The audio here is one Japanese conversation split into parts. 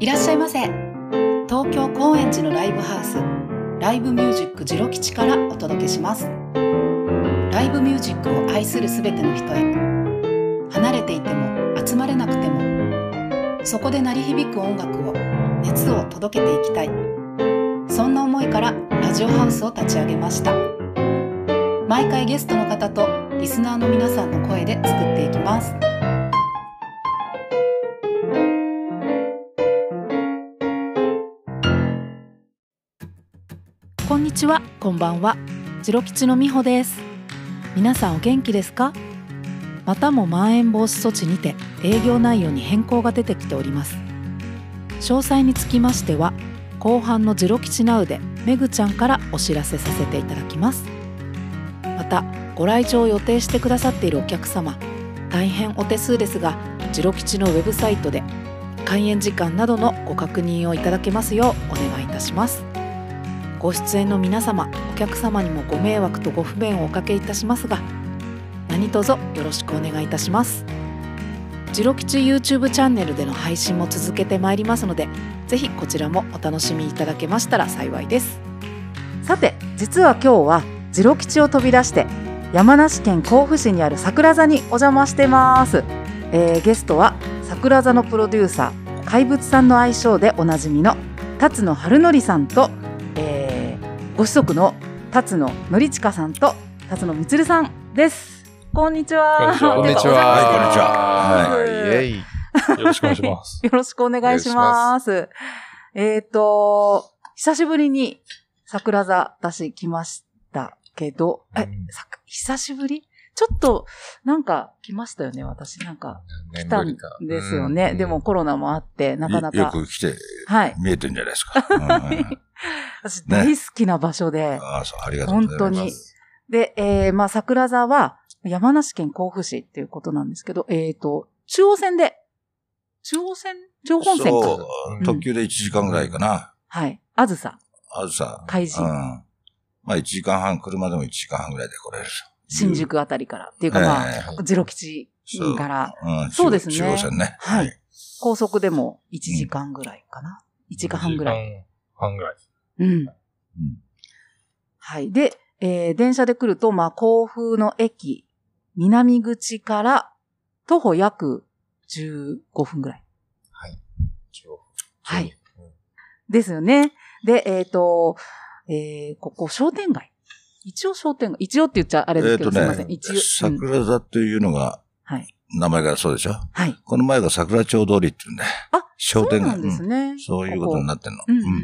いらっしゃいませ。東京高円寺のライブハウス。ライブミュージックジロ吉からお届けします。ライブミュージックを愛するすべての人へ。離れていても集まれなくてもそこで鳴り響く音楽を熱を届けていきたい。そんな思いからラジオハウスを立ち上げました。毎回ゲストの方とリスナーの皆さんの声で作っていきますこんにちは、こんばんは。ジロ吉のみほです。皆さんお元気ですか？またもまん延防止措置にて営業内容に変更が出てきております。詳細につきましては、後半のジロ吉ナウでめぐちゃんからお知らせさせていただきます。また、ご来場を予定してくださっているお客様、大変お手数ですが、ジロ吉のウェブサイトで開演時間などのご確認をいただけますようお願いいたします。ご出演の皆様お客様にもご迷惑とご不便をおかけいたしますが何卒よろしくお願いいたしますジロ吉 YouTube チャンネルでの配信も続けてまいりますのでぜひこちらもお楽しみいただけましたら幸いですさて実は今日はジロ吉を飛び出して山梨県甲府市にある桜座にお邪魔してます、えーゲストは桜座のプロデューサー怪物さんの愛称でおなじみの辰野春則さんとえーご子息の辰野則親さんと辰野充さんです。こんにちは。こんにちは。おはいこんにちははいはい。イェイ。よろしくお願いします。よろしくお願いします。えっ、と、久しぶりに桜座私来ましたけど、えうん、さ久しぶり？ちょっと、なんか来ましたよね、私。なんか来たんですよね。でも、コロナもあって、なかなよか。く来てはい。見えてるんじゃないですか。うん 私大好きな場所で。ああ、そう、ありがとうございます。本当にで、えー、まあ、桜座は山梨県甲府市っていうことなんですけど、えっ、と、中央線で、中央線？中央本線か。そう、特急で1時間ぐらいかな。はい。あずさ、あずさ。海神うん。まあ1時間半、車でも1時間半ぐらいで来れる。新宿あたりからっていうか、まあ、えジロ吉から、えうんそうですね中央線ね。はい。高速でも1時間ぐらいかな。1時間半ぐらい。1時間半ぐらい。うん。うんはい。で、えー電車で来ると、まあ、甲府の駅、南口から徒歩約15分ぐらい。はいうん。ですよね。で、えっ、と、えーここ商店街。一応商店街。一応って言っちゃあれですけど、えっとすいません。ね一応。、うん桜座というのが、はい。名前がそうでしょ？はい。この前が桜町通りって言うんだよ。あ、商店街。そうなんですうんね。そういうことになってんの。うんうんううんん。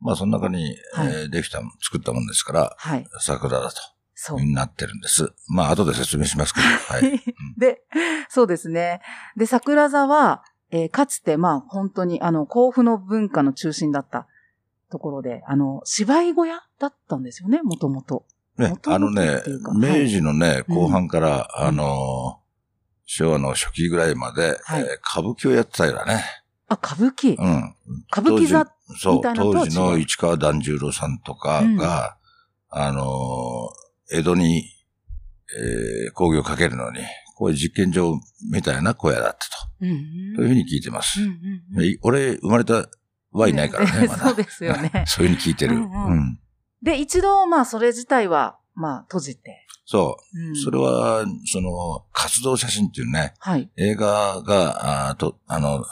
まあその中に、はいえーできた、作ったもんですから、はい。桜だと。そう。になってるんです。まあ、後で説明しますけど。はい。で、そうですね。で、桜座は、えーかつて、まあ、本当に、あの、甲府の文化の中心だったところで、あの、芝居小屋だったんですよね、もともと。ねあのね明治のね、うん後半から、うんあのー昭和の初期ぐらいまで、はいえー歌舞伎をやってたよね。あ、歌舞伎。うん。歌舞伎座。みたいなのとは当時の市川團十郎さんとかが、あのー江戸に、えー工業をかけるのに、こういう実験場みたいな小屋だったうんと。というふうに聞いてます。うんうんうんい俺、生まれたはいないからね、まだ。そうですよね そういうふうに聞いてる。ううんんうんで、一度、まあ、それ自体は、まあ、閉じて。そうう。んそれは、その、活動写真っていうね、はい。映画が、あーと、あの、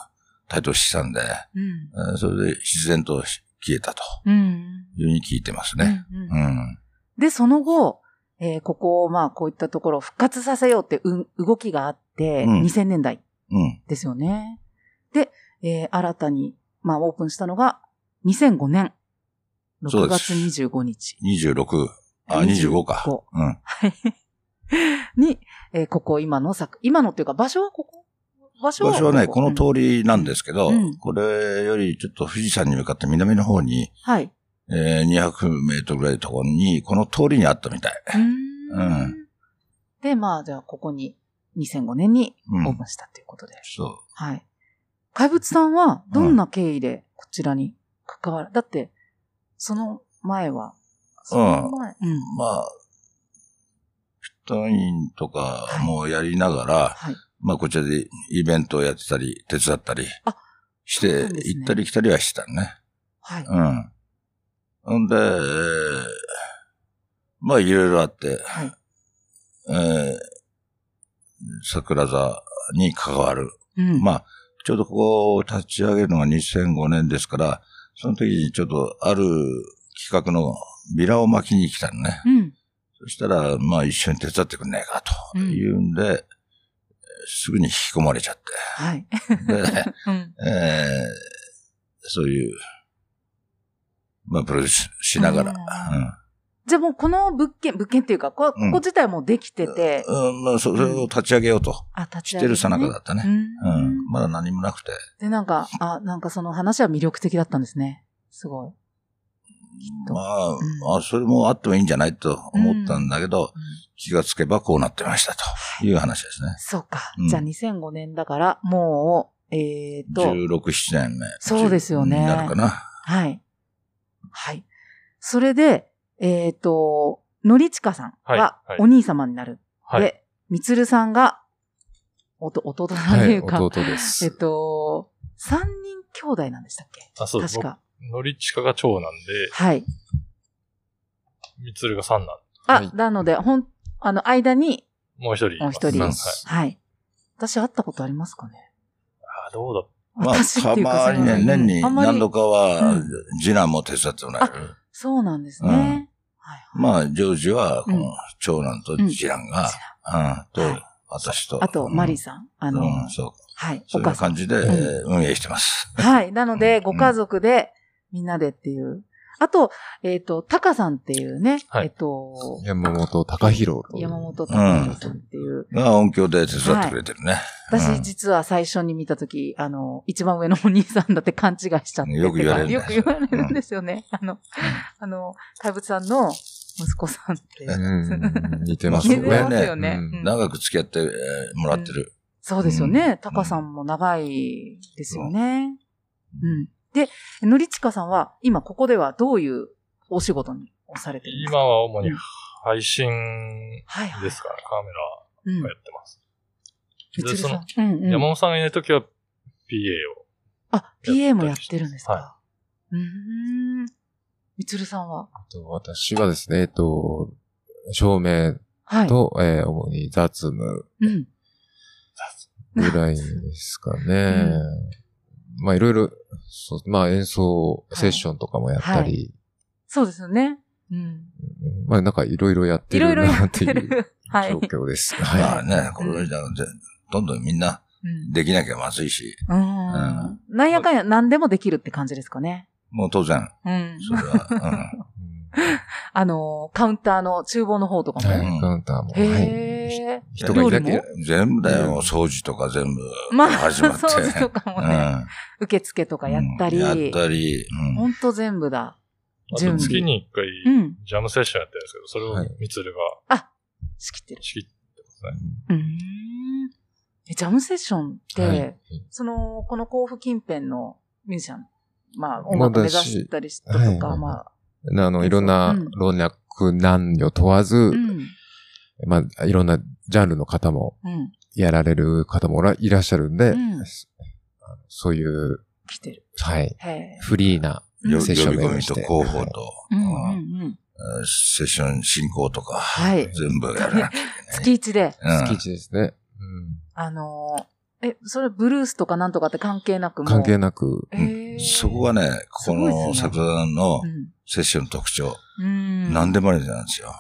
台頭したんで、うん。えーそれで自然と消えたとうん。いうふうに聞いてますね。うんうんうん。で、その後、えーここを、まあ、こういったところを復活させようってう動きがあって、うん2000年代うん。ですよね。で、えー新たに、まあ、オープンしたのが、2005年、6そうです。月25日。26、あ、25か。25うん。に、えーここ今の作、今のっていうか場所はここ？場所は場所はね、ここ。の通りなんですけど、うん。これよりちょっと富士山に向かって南の方に、はい。えー200メートルぐらいのところに、この通りにあったみたい。うーん。うん。で、まあ、じゃあ、ここに、2005年にうん。オープンしたということで。そはい。怪物さんは、どんな経緯でこちらに関わる、だって、その前は、その前。うん。まあ、ピットインとかもやりながら、はい。まあこちらでイベントをやってたり、手伝ったりあして、ね行ったり来たりはしてたね。はい。うん。ほんで、えーまあいろいろあって、はい。えー桜座に関わる。うん。まあ、ちょうどここを立ち上げるのが2005年ですから、その時にちょっとある企画のビラを巻きに来たのね。うん。そしたら、まあ一緒に手伝ってくんねえかというんで、えーすぐに引き込まれちゃっはい。て。で、うん。えーそういう、まあプロデュースしながら。じゃあもうこの物件、物件っていうか、ここ自体もできてて、うん。うん、まあそそれを立ち上げようとあ、立ちしてるさなかだっったね。ううん。ん。まだ何もなくて。で、なんか、あ、なんかその話は魅力的だったんですね。すごい。とまあ、うんあ、それもあってもいいんじゃないと思ったんだけど、うん気がつけばこうなってましたという話ですね。そうか。うんじゃあ2005年だから、もう、えっ、と、16、7年目。そうですよねになるかな。はい。はい。それで、えっ、と、のりちかさんはいがはいお兄様になる。はい。で、みつるさんが、おと、弟さんとはいい、うか、弟です。えっと、三人兄弟なんでしたっけ？あ、そうです。確か。僕のりちかが長男はい。で、みつるが三男。あ、はいなので、ほん、あの、間に、もう一人います。もう一人はい。はい。私会ったことありますかね？あ、どうだまあ、私っていうかたまにね、年に何度かはうん、次男も手伝ってもらえる。そうなんですね。うん。まあ、ジョージは、こうんの長男と次男が、うん、とはい、私と。あと、マリーささん？あん。の、うん、そう。はい。そういう。感じで、運営してます。はい。なので、うんご家族で、みんなでっていう。あと、えっ、と、タカさんっていうね、はいえっ、と、山本隆弘と。山本隆弘さんっていう。が音響で手伝ってくれてるね。私、実は最初に見たとき、あの、一番上のお兄さんだって勘違いしちゃって。よく言われるよく言われるんですよね。あの、あの、怪物さんの息子さんって。うん、似てますまあ似てますねよね。うんうん長く付き合ってえーもらってる。そうですよね。うんタカさんも長いですよね。うん。で、のりちかさんは、今ここではどういうお仕事にされてるんですか？今は主にうん配信はいはい。ですから、カメうん。ラがやってます。みつるでそのさん。うんうん。山本さんがいないときは PA を。あ、PA もやってるんですか、はうーん。みつるさんは？私はですね、えっと、照明はい。と、えー主に雑務うん。ぐらいですかね。まあいろいろ、そうまあ演奏セッションとかもやったり、そうですよね。うん。うんまあなんかいろいろやってるなっていう。状況です。まはあね、これじゃぜどんどんみんなうんできなきゃまずいし、うんんなんやかんや何でもできるって感じですかね。もう当然、うん。それは、い。うん あの、カウンターの厨房の方とかも。はへい、カウンターも。はい。え。人がいなければうん、全部だよ、うん掃除とか全部まあ、始まって。掃除とかもね、うん受付とかやったり。うんやったり、うんほんと全部だ。あ準備と月に一回、うん。ジャムセッションやってるんですけど、それはいをみつる仕切ってるが。仕切ってますね。うーん。え、ジャムセッションって、はいその、この甲府近辺のミュージシャン、まあ、音楽目指したりしたとか、まああ、あの、いろんなうん老若男女問わず、うん。まあ、いろんなジャンルの方もうん。やられる方もおらいらっしゃるんで、うんそういう、来てる。はい。フリーなよセッション呼び込みと広報と、うんうんうんうん。えーセッション進行とか、はい。全部やらなきゃいけない。月一で、うん月一ですね。うんあのー、え、それブルースとかなんとかって関係なく関係なく、へえ。そこがね、このすごい作田のうん。セッションの特徴、うん。何でもありなんですよ。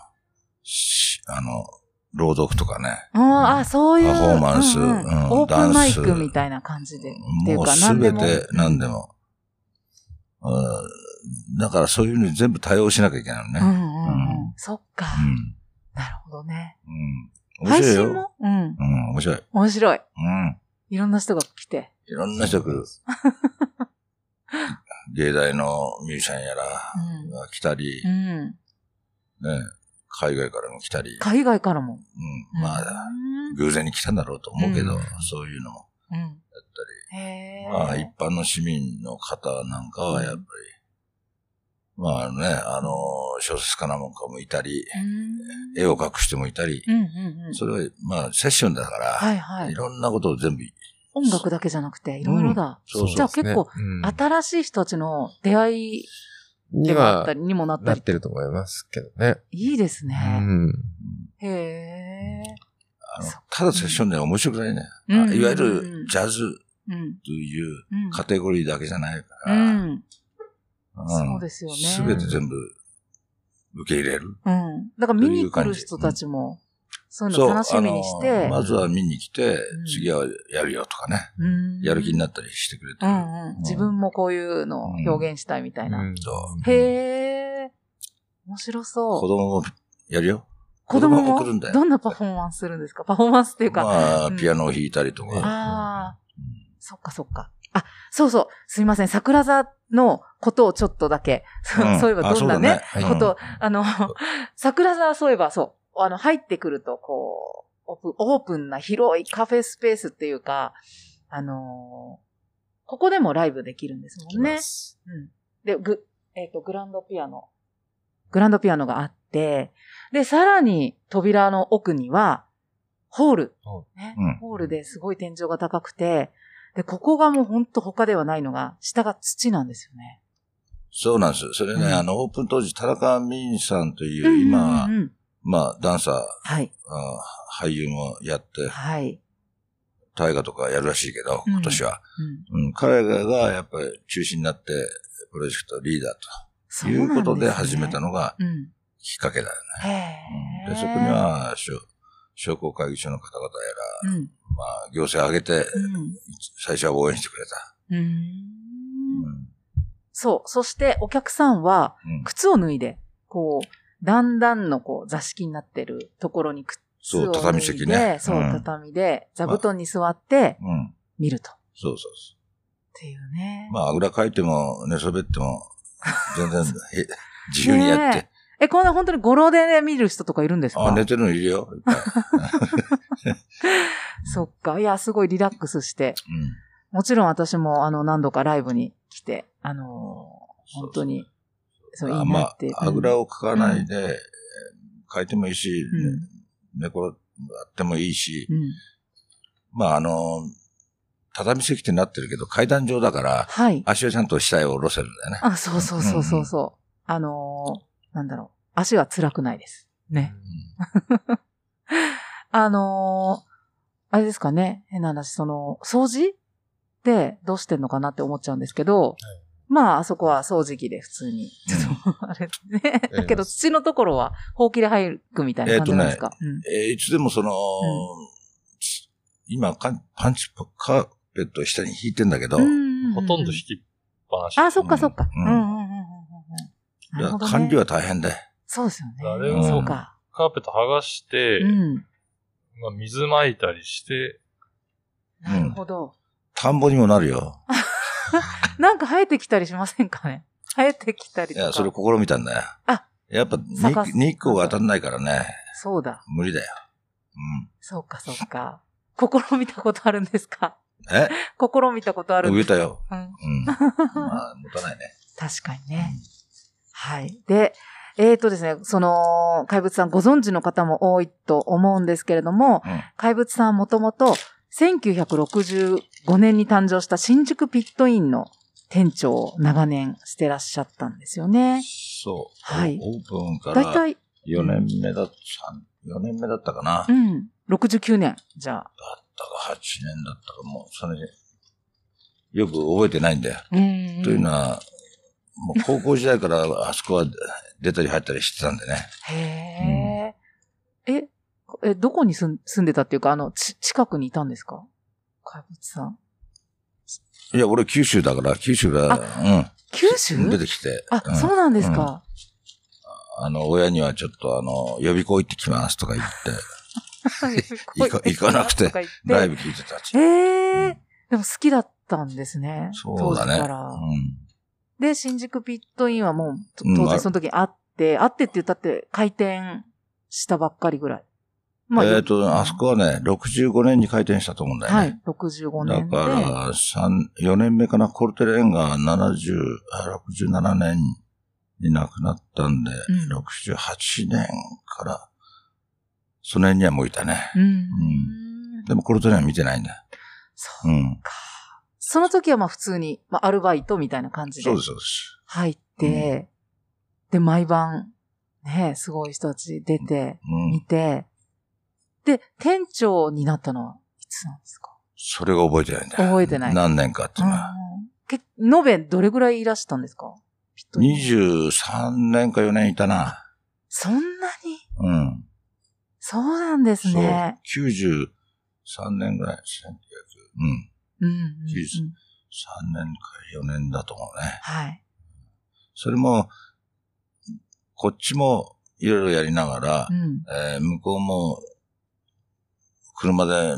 しあの、朗読とかね。あーあ、そういう。パフォーマンスうんうんうんオープンマイダンスクみたいな感じで。もうか、す。べて何でも。うんだからそういうのに全部対応しなきゃいけないのね。うんうんうんうん。そっか。うん。なるほどね。うん。面白いよ。配信も？うん。うん、面白い。面白い。うん。いろんな人が来て。いろんな人が来る。芸大のミュージシャンやら来たり、うん。ね、海外からも来たり、海外からも。うん、まあ、うん。偶然に来たんだろうと思うけど、うん。そういうのも。うん。やったへえ。り、まあ、一般の市民の方なんかはやっぱり、まあね、あの、小説家なもんかもいたり、うん。絵を描く人もいたり、うんうんうん。それは、まあ、セッションだから、はいはい。い。ろんなことを全部、音楽だけじゃなくて、いろいろだ。そうそうじゃあ結構、うん。新しい人たちの出会いにはったり、にもなったりなっ。てると思いますけどね。いいですうね。ん。へえ。あのただセッションでは面白くないね。いわゆるジャズうん。といううん。カテゴリーだけじゃないかうら、ん。そうですよね。すべて全部受け入れる。うん。だから見に来る人たちも、そういうの楽しみにしてまずは見に来て、ん次はやるよとかね、うんやる気になったりしてくれてる。うんうん。自分もこういうのを表現したいみたいな。へえ。面白そう。子供もやるよ。子供も？来るんだよ。どんなパフォーマンスするんですか？パフォーマンスっていうか。まあ、うんピアノを弾いたりとか。ああ、そっかそっか。あ、そうそう。すいません。桜座のことをちょっとだけ。そううんそういえばどんなねこと、あの、桜座はそういえばそう、あの、入ってくると、こう、オープンオープンな広いカフェスペースっていうか、あのーここでもライブできるんですもんね。うん。で、グ、えっ、と、グランドピアノ。グランドピアノがあって、で、さらに扉の奥には、ホール。ホねうんホールですごい天井が高くて、で、ここがもうほんと他ではないのが、下が土なんですよね。そうなんです。それね、うんあの、オープン当時、田中美さんという、今はうんうんうんまあ、ダンサー、はい。あ俳優もやって、はい。大河とかやるらしいけど、うん今年は。うんうん、彼らがやっぱり中心になって、プロジェクトリーダーということで始めたのがうん。きっかけだよね。うんで、そこに、は、商商工会議所の方々やら、うん。まあ、行政を挙げて、うん。最初は応援してくれた。う。うんんそう。そして、お客さんは、うん靴を脱いで、こう、段々のこう座敷になってるところに靴を脱いで、そう畳席ねそう、うん畳で、座布団に座ってうん。見ると。っそうそうそていうね。う。まあ、あぐらかいても、寝そべっても、全然、え自由にやってね。え、こんな本当に語呂でね、見る人とかいるんですか？あ、寝てるのいるよ。そっか。いや、すごいリラックスして。うん。もちろん私も、あの、何度かライブに来て、あのー本当に、そう、いいなって。まあ、あぐらを、をかかないで、えー書いてもいいし、うん寝転がってもいいし、うん。まあ、あの、畳席ってなってるけど、階段上だから、はい。足をちゃんと下へ下ろせるんだよね。あ、そうそうそうそうそう。あのーなんだろう。足は辛くないです。ね。あのーあれですかね。変な話、その、掃除ってどうしてんのかなって思っちゃうんですけど、まあ、あそこは掃除機で普通に。ちょっと、あれね。ええだけど、土のところは、ほうきで入るみたいな感じなんですか？えーいつでもその、今かパンチカーペットを下に引いてんだけど、うん。ほとんど引きっぱなし。あ、そっかそっか。ううんんうんうんうんうんうん。なるほどね管理は大変で。そうですよね。あれをそうか。カーペット剥がして、うん。まあ、水撒いたりして、なるほど。田んぼにもなるよ。なんか生えてきたりしませんかね？生えてきたりとか。いや、それ試みたんだよ。あやっぱ日光が当たんないからね、そうだ。無理だよ。うん。そうか、そうか。試みたことあるんですか？え？試みたことあるんですか？植えたよ。うん。うん。まあ、持たないね。確かにね。はい。で、えっ、とですね、その、怪物さんご存知の方も多いと思うんですけれども、うん怪物さんもともと1965年に誕生した新宿ピットインの店長を長年してらっしゃったんですよね。そう。はいオープンからだいたい、4年目だった、4年目だったかな。だっうん、69年、じゃあ。たか8年だったか、もう、それで、よく覚えてないんだよ。うんというのは、もう高校時代からあそこは出たり入ったりしてたんでね。へえ、え、え、どこに住ん住んでたっていうか、あの、ち、近くにいたんですか？怪物さん。いや、俺九州だから、九州が、九州うん、出てきて。あ、うんそうなんですか。あの、親にはちょっとあの、予備校行ってきますとか言って、行か行かなくてライブ聞いてたし。ええでも好きだったんですね。そうだね。当時から。うん。で、新宿ピットインはもう、当然その時あって、あってって言ったって開店したばっかりぐらい。まえっ、と、あそこはね、65年に開店したと思うんだよね。はい、65だ年で。から、三4年目かな、コルテレンが70、あ67年に亡くなったんで、うん68年から、その辺にはもういたね。うん。でもコルトネは見てないんだ。そうう。ん。その時はまあ普通に、まあアルバイトみたいな感じでそうです、そうです。入って、で、毎晩、ね、すごい人たち出て、うん見。て、で、店長になったのはいつなんですか？それが覚えてないんだ。覚えてない何年かっていうのは。うんけ延べどれぐらいいらしたんですか？ピットに23年か4年いたな。そんなに？うん。そうなんです。ね。93年ぐらい、1900。うん。うんうんうん。93年か4年だと思うね。はい。それも、こっちもいろいろやりながら、うん。えー向こうも、車で7、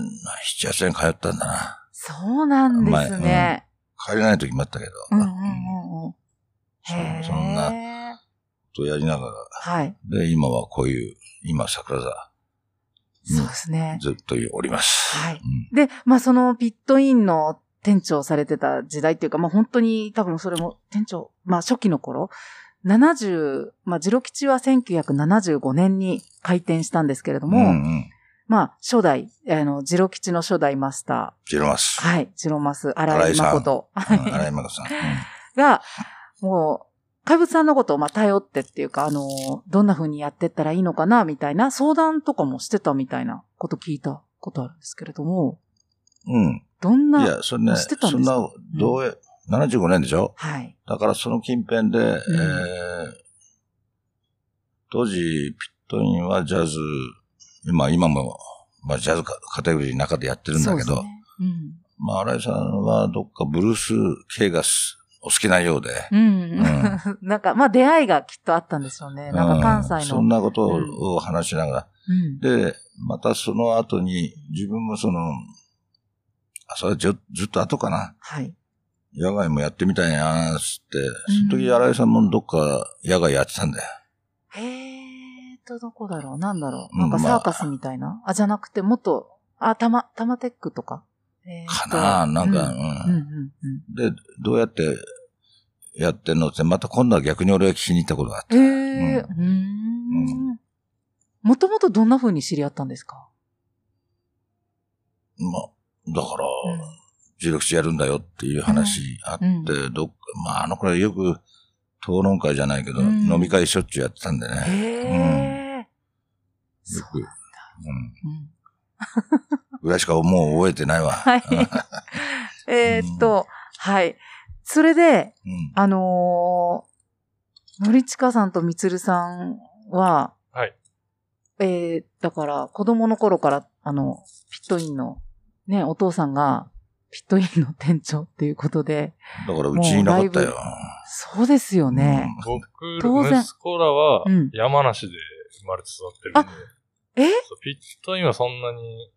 8年通ったんだな。そうなんですね。帰れない時もあったけど。うんうんうんうん。そんなことやりながら。はい。で、今はこういう、今桜座、うんそうですね。ずっとおります。はいうんで、まあそのピットインの店長をされてた時代っていうか、まあ本当に多分それも店長、まあ初期の頃、70、まあジロ吉は1975年に開店したんですけれども、うんうん。まあ初代、あの、ジロ吉の初代マスタジロマス。ー、はい、ジロマス、荒井荒井さん。誠。うん荒井真子さん。うん。が、もう、怪物さんのことをまあ頼ってっていうか、あの、どんな風にやってったらいいのかな、みたいな相談とかもしてたみたいなこと聞いたことあるんですけれども、うん。どんな、いや、それね、知ってたんそんですか？な、どうや、75年でしょ？はい。だからその近辺で、えー当時、ピットインはジャズ、今、今も、まあ、ジャズカカテゴリーの中でやってるんだけど、ねうん。まあ、新井さんはどっかブルース系がすお好きなようで、うん。なんか、まあ出会いがきっとあったんでしょうね。なんか関うん西の。そんなことを話しながら、うん。で、またその後に、自分もその、あ、それずずっと後かな。はい。野外もやってみたいな、つって、うんその時新井さんもどっか野外やってたんだよ。へーと、どこだろう？なんだろう？うんなんかまあ。サーカスみたいな、あ、じゃなくて、もっと、あ、たま、たまテックとか？えーかとななんか、う。うん。んうん、うん、うん。で、どうやってやってんのって、また今度は逆に俺が聞きに行ったことがあって。え。もともとどんな風に知り合ったんですか？まあ、だから、うん。16時やるんだよっていう話あって、うん。どっか、まあ、あの頃よく討論会じゃないけど、うん。飲み会しょっちゅうやってたんでね。よそうく、うん。うんぐらいしかもう覚えてないわ。はい。えーっと、はい。それで、うん。あのー、のりちかさんとみつるさんは、はい。えー、だから、子供の頃から、あの、ピットインの、ね、お父さんが、ピットインの店長っていうことで、だからうちにいなかったよ。そうですよね。僕、当然息子らはうん山梨で生まれて育ってるんで、えそうピットインはそんなに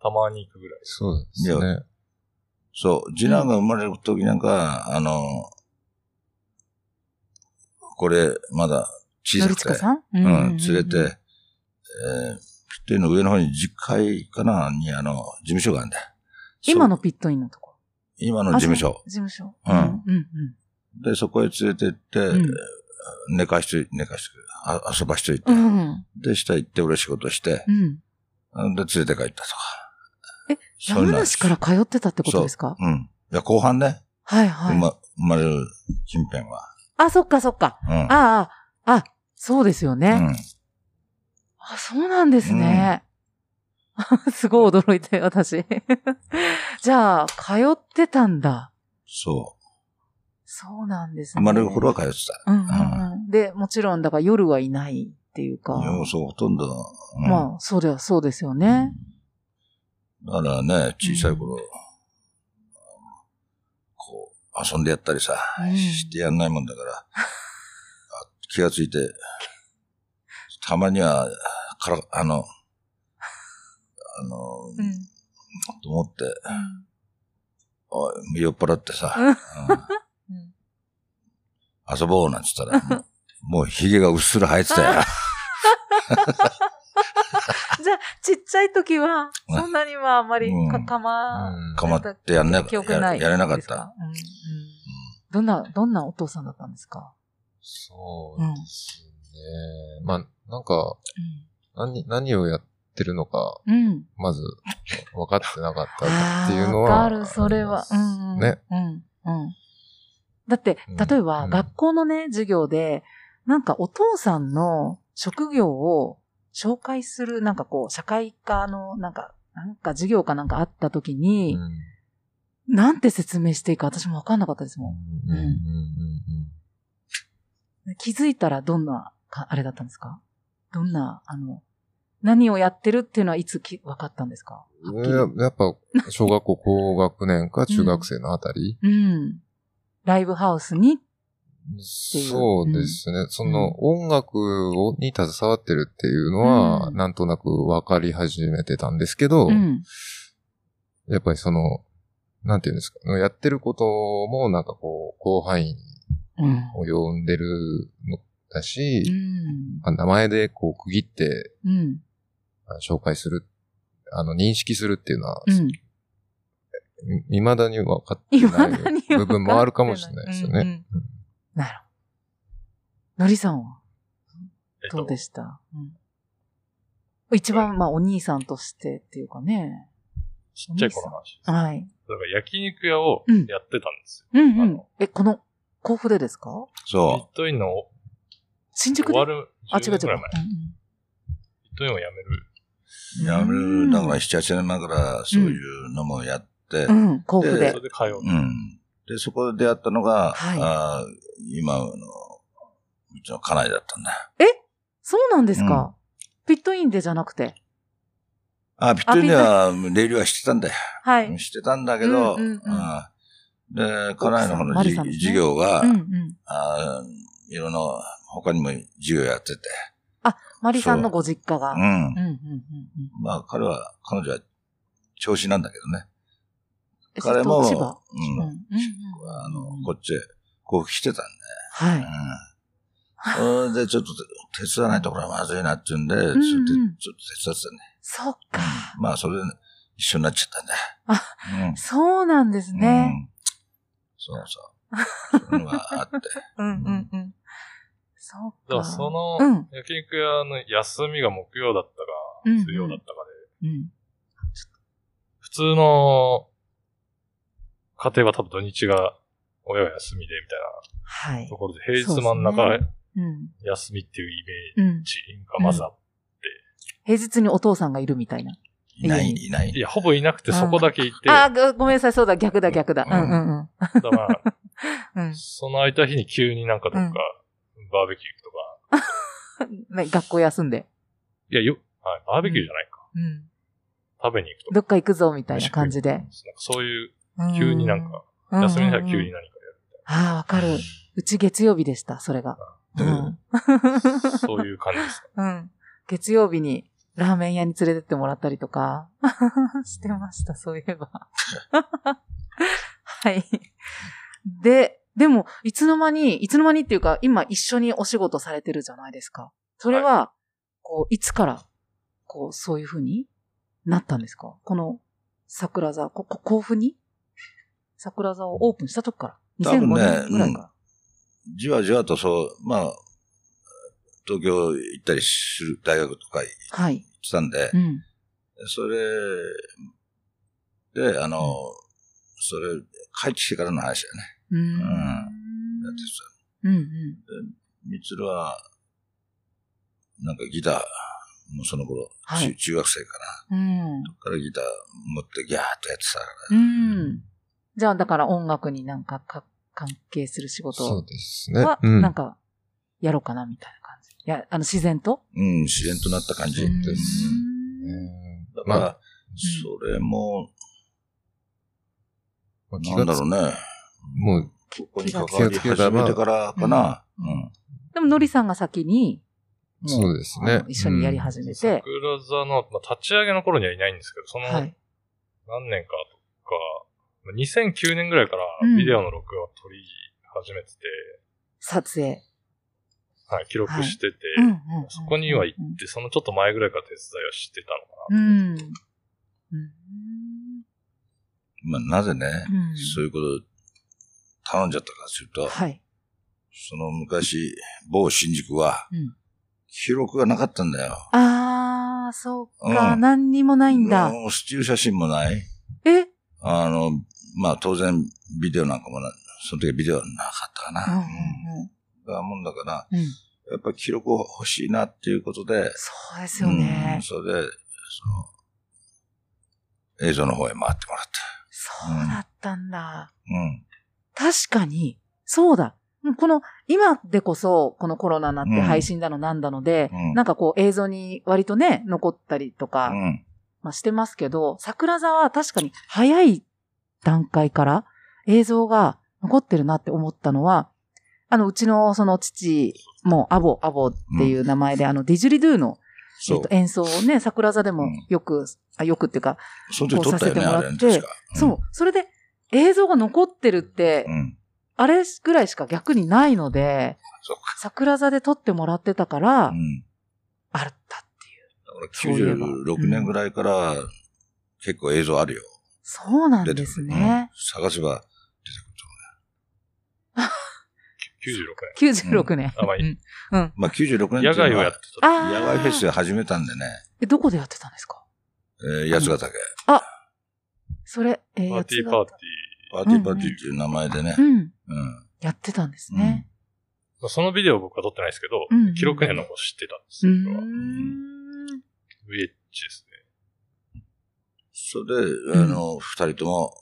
たまに行くぐらいです。そうですね。そう、次男が生まれる時なんか、あの、これ、まだ小のさくて、りちかさん？ううん、連れて、えー、ピットインの上の方に10階かな、にあの、事務所があるんだよ。今のピットインのとこ？今の事務所。事務所。うんうん、うん。で、そこへ連れてって、うん寝かしとい寝かしといあ遊ばしといて、うん。うん。で、下行って俺仕事してう、ん。で、連れて帰ったとか。え、山梨から通ってたってことですか？うん。いや、後半ね、はいはい。生ま生まれる近辺は。あ、そっかそっか。うん。ああ、あ、そうですよね。うん。あ、そうなんですね。すごい驚いて、私。じゃあ、通ってたんだ。そう。そうなんですね。生まれる頃は通ってた。うんうんうん。で、もちろん、だから夜はいないっていうか。いや、そう、ほとんど。うんまあ、そうではそうですよね。だからね、小さい頃、こう、遊んでやったりさ、うんしてやんないもんだから、あ気がついて、たまには、から、あの、あの、うん。と思って、おい酔っ払ってさ、遊ぼうなんつったら、もう髭がうっすら生えてたよ。じゃあ、ちっちゃい時は、うんそんなにはあまりうんか、かま、うんかまってやんな記憶ないややれなかったですうんうんどんな、どんなお父さんだったんですか？そうですね。まあ、なんか、何、何をやってるのか。まず、分かってなかったっていうのは。わかる、それは。うん、うん。ね。うん。うん。だってうん、例えば、うん。学校のね、授業で、なんかお父さんの職業を紹介する、なんかこう、社会科の、なんか、なんか授業かなんかあった時に、うん。なんて説明していいか私もわかんなかったですもうん。うん。うん。ん。気づいたらどんなか、あれだったんですか？どんな、あの、何をやってるっていうのはいつき分かったんですか？やっぱ、小学校高学年か中学生のあたり、うん。ライブハウスに、そうですね。その音楽をに携わってるっていうのは、うんなんとなく分かり始めてたんですけど、うん。やっぱりその、なんていうんですか、やってることもなんかこう、広範囲うん。を呼んでるのだし、名前でこう区切って紹介する、あの、認識するっていうのは、未だに分かって未ないだに部分もあるかもしれないですよね。うんうんなるほど。のりさんは？えっとどうでした、うん一番、まあ、お兄さんとしてっていうかね。ちっちゃい頃の話です。はい。だから焼肉屋をうんやってたんですうんうんあの。え、この、甲府でですか？よ。ビッそトインの新宿で？終わるあ、違う10違う。年ぐらい前。ビットインをやめる。う。やめる、だから7、8年前からそういうのもやって、うん、うん甲府で。で通う。うん。で、そこで出会ったのが、はいあー今の、うちの家内だったんだ。そうなんですか、ピットインでじゃなくて？あ、ピットには、レールはしてたんだよ。はい。してたんだけど、うんうんうんで、家内の方のじマリさんですね事業が、うんうん。あーいろんな、他にも事業やってて、マリさんのご実家が。うん。うんうんうんうん。まあ、彼は、彼女は、調子なんだけどね。え彼も。うんうんうんうんあの、こっちへ、降伏してたんはい。で。うん。それで、ちょっと手伝わないところはまずいなっていうんで、ちょっとちょっと手伝ってたね。そっか。まあ、それで、一緒になっちゃったんだ。あうん。そうなんですうね。ん。そうそう。そういうのがあって。うんうんうん。そっか。だからそのうん焼肉屋の休みが木曜だったか、水曜だったかで、うん。普通の家庭は多分土日が親が休みでみたいはいなと。ころで、平日真ん中そうですうん。休みっていうイメうんー。ジがまずあって、平日にお父さんがいるみたいな。いない、いいない。いや、ほぼいなくてそこだけいて、あーごごめんなさい、そうだ、逆だ、逆だ。ううんんうんだからうん。うん その空いた日に急になんかどっか、うんバーベキュー行くとか、ね、学校休んで。いや、よ、はい、バーベキューじゃないか。うん。食べに行くとか。どっか行くぞ、みたいな感じで。なんかそういう、急になんか、うん、休みの日は急に何かやるああ、わかる。うち月曜日でした、それが。うう？ん。そういう感じですか？うん。月曜日にラーメン屋に連れてってもらったりとか、してました、そういえば。はい。で、でも、いつの間に、いつの間にっていうか、今一緒にお仕事されてるじゃないですか。それは、こう、いつから、こう、そういう風になったんですか？この、桜座、ここ、甲府に？桜座をオープンした時から。2005多分ね年ぐらいから。じわじわとそう、まあ、東京行ったりする大学とか行っはい。てたんでう、ん。それで、あの、それ、帰ってきてからの話だね。うーん。だってさ、うんうん。みつるは、なんかギター、もうその頃、はい中中学生かうん。な。からギター持ってギャーっとやってたから。うん。じゃあ、だから音楽になんかか関係する仕そう事ですねは、。うんなんか、やろうかなみたいな感じ。いや、あの、自然と？うん、自然となった感じ。うんですうんだから、まあ、それも、なんだろうね。もう、ここに気が関わり始めてからかな。ううんん。でも、のりさんが先に、もそうですね。一緒にやり始めて、桜座の、まあ、立ち上げの頃にはいないんですけど、そのはい。何年か2009年ぐらいからうんビデオの録画を撮り始めてて、撮影。はい、記録してて、うんうんうんそこには行って、そのちょっと前ぐらいから手伝いをしてたのかな。うん。うん。まあ、なぜね、うんそういうこと頼んじゃったかというと、はい。その昔、某新宿は、うん記録がなかったんだよ。ああ、そうか、うん何にもないんだ。もうスチール写真もない。え？あの、まあ当然ビデオなんかもな、その時はビデオなかったかな。うんうんうんだもんだから、うん。うん。やっぱり記録欲しいなっていうことで、そうですよねうん。それで、その、映像の方へ回ってもらっそうだったんだ。た。うん。確かに、そうだ。うんこの、今でこそ、このコロナになってうん配信だのなんだので、うんなんかこう映像に割とね、残ったりとか、うん。まあしてますけど、桜座は確かに早い段階から映像が残ってるなって思ったのは、あの、うちのその父もアボ、アボっていう名前で、あの、ディジュリドゥの、えっと、。演奏をね、桜座でもうんよく、あよくっていうか、その時撮ったよね、こうさせてもらあってれ確か。そう、それで映像が残ってるって、うん。あれぐらいしか逆にないので。桜座で撮ってもらってたから、うん。あったっていう。だからそういえば96年ぐらいから結構映像あるよ。そうなんですね。うん探せば出て96 96年。あまあいいうんくる。まあ96年年。野外をやってた。あ野外フェスー始めたんでね、え、どこでやってたんですか？えー、八ヶ岳。それ、えー、パーティーやつがパーティー。パーティーパーティーっていう名前でねう。ん。うん。やってたんですね。まあそのビデオは僕は撮ってないですけど、うん記録編の方知ってたんですうよ。ーん。VH ですね。それで、あの、二人とも、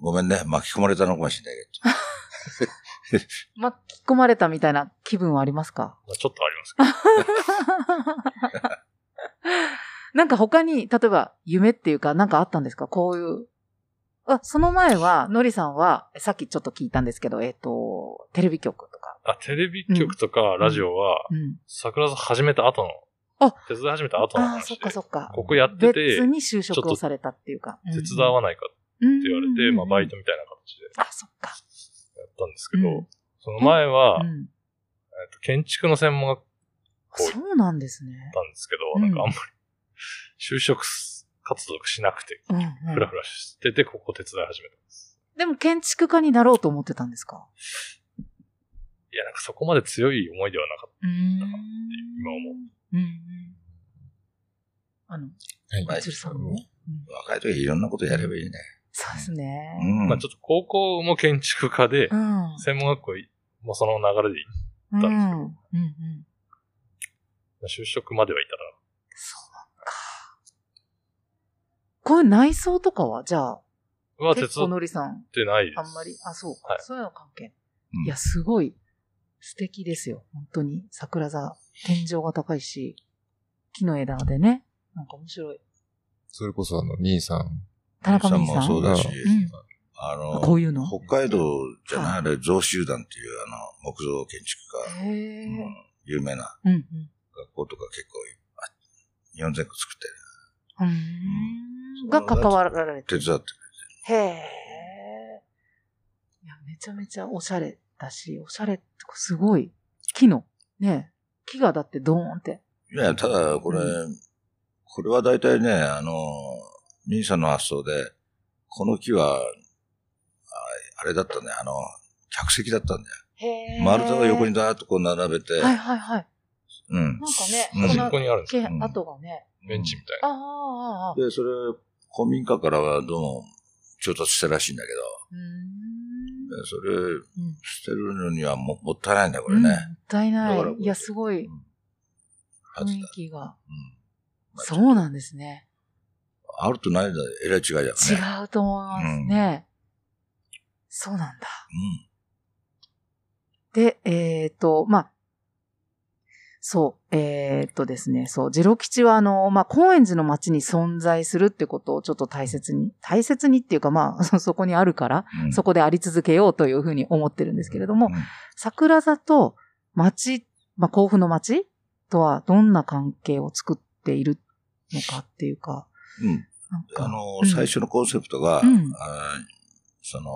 ごめんね、巻き込まれたのかもしれないけど。巻き込まれたみたいな気分はありますか？まあちょっとありますけど。なんか他に、例えば夢っていうか、なんかあったんですか？こういう。あ、その前は、のりさんは、さっきちょっと聞いたんですけど、えっ、と、テレビ局とか。あ、テレビ局とかラジオは、うん。桜座始めた後の、あ手伝い始めた後のああ、話でそっか、そっか。ここやってて別に就職をされたっていうか。手伝わないかって言われて、まあバイト。トみたいな形であ、そっか。やったんですけど、うんその前は、うん。えっと建築の専門学校そうなんですね。たんですけど、うんなんかあんまり、就職活動しなくて。ふらふらしてて、ここ手伝い始めたんです。でも建築家になろうと思ってたんですか？いや、なんかそこまで強い思いではなかっうーん。今思う。うんうん。あの、はいさんもね。うん若い時いろんなことやればいいね。そうですね。うん。た。まあちょっと高校も建築家で、うん。専門学校もその流れでうん。たうんんですけどうん。就職まではいたら、そうなんか。こういう内装とかは、じゃあ、はさん、てないです。あんまり、あ、そうか。はいそういうの関係。うんいや、すごい素敵ですよ。本当に。桜座。天井が高いし、木の枝でね。なんか面白い。それこそあの、兄さん。田中美さん？もそうだし、うんあの、こういうの？北海道じゃない、はいあれ、造集団っていうあの、木造建築家。うん有名なうんうん。学校とか結構あ日本全国作ってうーん。が関わられてる。手伝ってへえ。いや、めちゃめちゃおしゃれだし、おしゃれってすごい。木の、ね、木がだってドーンって。いや、ただ、これ、うこれは大体ね、あの、兄さんの発想で、この木は、ああれだったね、あの、客席だったんだよ。へえ。丸太が横にだーっとこう並べて、はいはいはい。うん。なんかね、端っこにあるんですよ。けうん跡がね。ベンチみたいあな。あ、ああ、ああ。で、それ、古民家からはどうも調達したらしいんだけうーんそれ、うん捨てるのにはももったいないんだよ、これうんもね。ったいないいや、すごい雰囲。気が。そうなんですね。あるとないだ、えらい違いだよね。違うと思いますね。そうなんだ。で、えっ、と、まあ、そう、えっ、とですね、そう、ジロ吉はあの、まあ、高円寺の街に存在するってことをちょっと大切に、大切にっていうかまあ、そそこにあるから、うん。うんそこであり続けようというふうに思ってるんですけれども、うん。桜座と町、まあ、甲府の町とはどんな関係を作っているのかっていうか、うん。あの、うん。最初のコンセプトが、うん。その、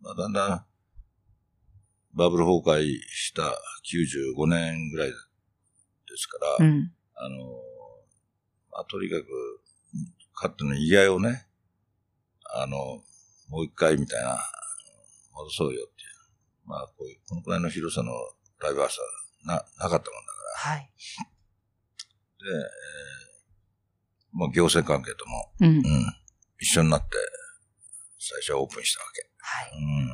まあ、だんだん、バブル崩壊した95年ぐらいですから、うん。あの、まあ、とにかく、かっての意外をね、あの、もう一回みたいな、戻そうよっていう。まあ、こういう、このくらいの広さのライブハウスはな、なかったもんだかはい。ら。で、えーまあ、行政関係とも、うん。うん、一緒になって、最初はオープンしたわけ。はい。うん。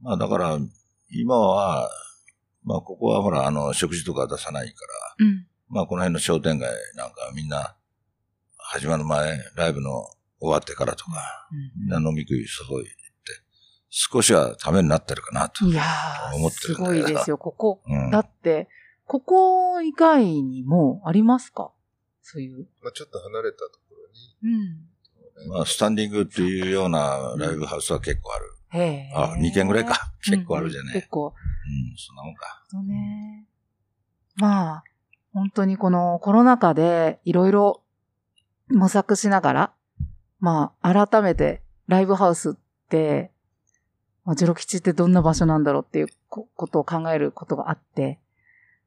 まあ、だから、今は、まあ、ここはほら、あの、食事とか出さないから、うん。まあ、この辺の商店街なんかみんな、始まる前、ライブの終わってからとか、みんな飲み食い注いで、少しはためになってるかなと。いや思ってるんだよごいですよ。ここ、うん。だって、ここ以外にもありますか？そういう。まあちょっと離れたところに、うん。まあ、スタンディングっていうようなライブハウスは結構ある。へえ。あ、2軒ぐらいか。結構あるじゃね。うん結構。うん、そんなもんか。そうね。まあ、本当にこのコロナ禍でいろいろ模索しながら、まあ、改めてライブハウスって、まあ、ジロ吉ってどんな場所なんだろうっていうこことを考えることがあって、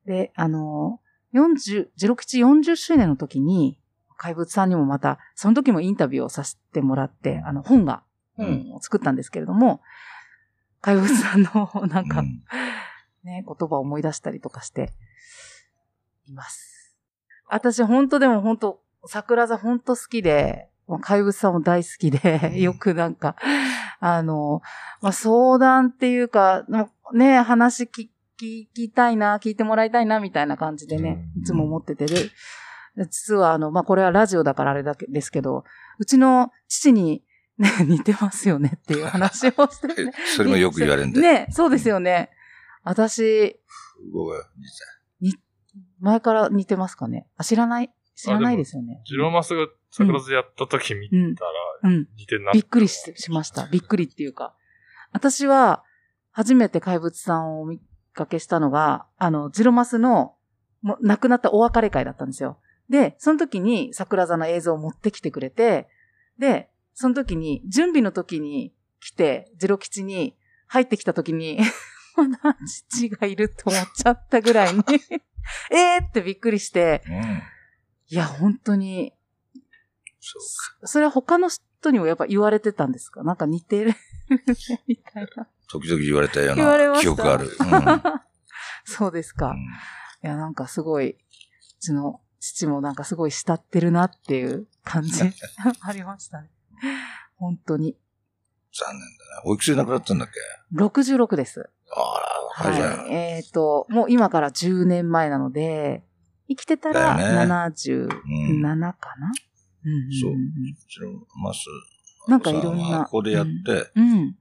で、あの、40、ジロ吉40周年の時に、怪物さんにもまた、その時もインタビューをさせてもらって、あの、本が、本を作ったんですけれども、怪物さんの、なんか、うんね、言葉を思い出したりとかしています。私本当でも本当、桜座本当好きで、まあ怪物さんも大好きで、よくなんか、あの、まあ、相談っていうか、まあね、話聞聞きたいな、聞いてもらいたいな、みたいな感じでね、うん。いつも思っててで、で実はあの、まあ、これはラジオだからあれだけですけど、うちの父に、ね、似てますよねっていう話をしてね。それもよく言われるんで。ね、そうですよね。私、僕は前から似てますかねあ、知らない？知らないですよね。ジロマスが桜津やった時見うん。たらうん。似てんな。びっくりししました。びっくりっていうか。私は、初めて怪物さんをお見かけしたのが、あの、ジロマスの、もう亡くなったお別れ会だったんですよ。で、その時に桜座の映像を持ってきてくれて、で、その時に、準備の時に来て、ジロ吉に入ってきた時に、まだ父がいると思っちゃったぐらいに、えーってびっくりして、うん。いや、本当に、そ。それは他の人にもやっぱ言われてたんですか？なんか似てる みたいな。時々言われたような記憶がある。そうですか。うんいや、なんかすごい、うちの父もなんかすごい慕ってるなっていう感じありましたね。本当に。残念だね。おいくつで亡くなったんだっけ？66です。あら、若いじゃん。はい。えっ、と、もう今から10年前なので、生きてたらだよね77うん。かな、うんうんんそううちのマス。なんかいろんな。さここでやって、うん。うん。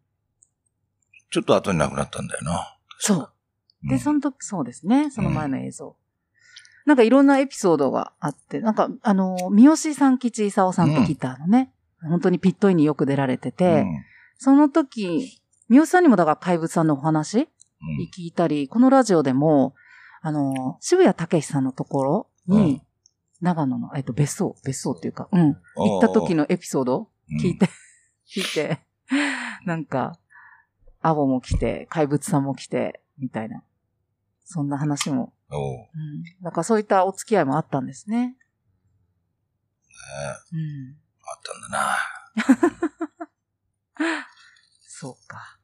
ちょっと後に亡くなったんだよな。そう。で、うんその時、そうですね。その前の映像。なんかいろんなエピソードがあって、なんか、あの、三好さん吉勲さんってギターのね、本当にピットインによく出られてて、うんその時、三好さんにもだから怪物さんのお話うん聞いたり、このラジオでも、あの、渋谷武さんのところに、長野の、えっと、別荘、別荘っていうか、うん、行った時のエピソード聞いて、聞いて、なんか、アボも来て、怪物さんも来て、みたいな。そんな話も。うん。おううん。だからそういったお付き合いもあったんですね。ねうん。あったんだな。そうか。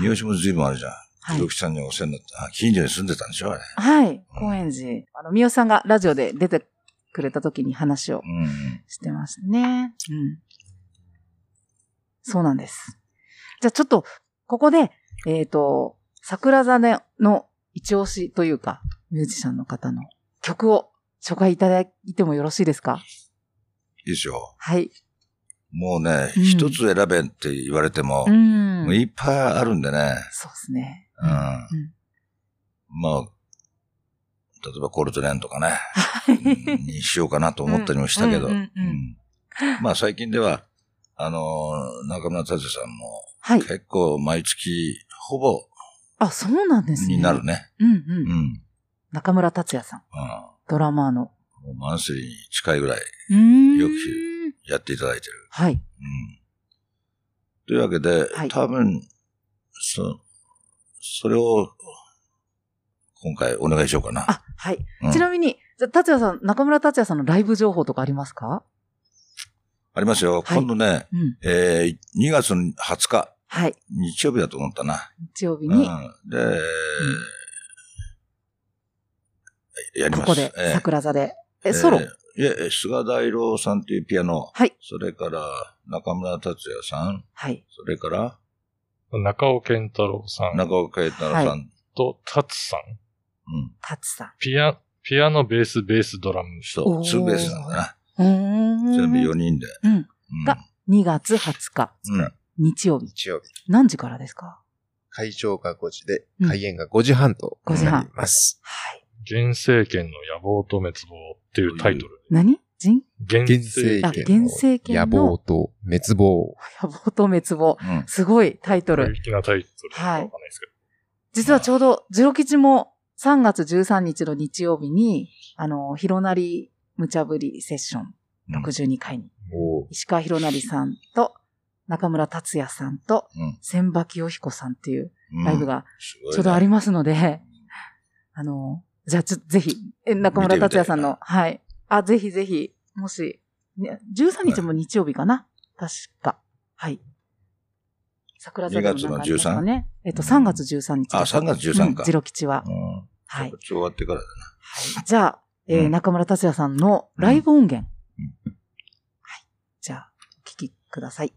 三好も随分あるじゃん。はいひろきさんにお世話になった。あ近所に住んでたんでしょあれ。はい。高円寺。あの、三好さんがラジオで出てくれた時に話を。してましたね。うん。そうなんです。じゃあちょっと、ここで、えっ、と、桜座での一押しというか、ミュージシャンの方の曲を紹介いただいてもよろしいですか？いいでしょはい。もうね、うん一つ選べって言われても、うん。もういっぱいあるんでね。そうですね。うん。うん。まあ、例えばコルトレーンとかね、にしようかなと思ったりもしたけど、うんうんうんうんまあ最近では、あのー中村達也さんもはい。結構毎月ほぼあ、そうなんですね。になる。ね。うんう。うんん。中村達也さん。うドラマーの。ん。もうマンスリーに近いぐらいうんよくやっていただいてる。はい。うん。というわけで、はい多分、そ、それを、今回お願いしようかな。あ、はい。うんちなみに、じゃあ達也さん、中村達也さんのライブ情報とかありますか？ありますよ。はい今度ね、うん。えー、2月の20日、はい。日曜日だと思ったな。日曜日うん。に、で、やります。ここで、ええ桜座で。え、ソロ？ええいや、え菅大郎さんというピアノ。はい。それから、中村達也さん。はい。それから、中尾健太郎さん中岡健太郎さん。と達さん。うん。タツさピア、ピアノ、ベース、ベース、ドラム。そう、ツーベースなんだん。うーな。ん。全部4人で。うん。うんが2月20日、うん。日曜日。日曜日。何時からですか？会場が5時でうん、開演が5時半と5時半なります。はい。現政権の野望と滅亡っていうタイトル。何？人？現現政あ政権現政権の。の野望と滅亡。野望と滅亡。うん。すごいタイトル。過激なタイトル。かわかんないですけど。実はちょうど、ジロ吉も3月13日の日曜日に、あの、広成無茶ぶりセッション。62回に、お石川広成さんと中村達也さんとうん。千葉清彦さんっていううん。ライブがちょうどありますので、あの、じゃあぜひ、え中村達也さんの、はい。あ、ぜひぜひ、もし、ね、13日も日曜日かな、確か。はい。桜坂の中ありますかね。えっと、3月13日。あ3月13かうんジロ吉は。うん。はい。終わってからだはいじゃあ、えーうん中村達也さんのライブ音源。うんはい。じゃあ、お聞きください。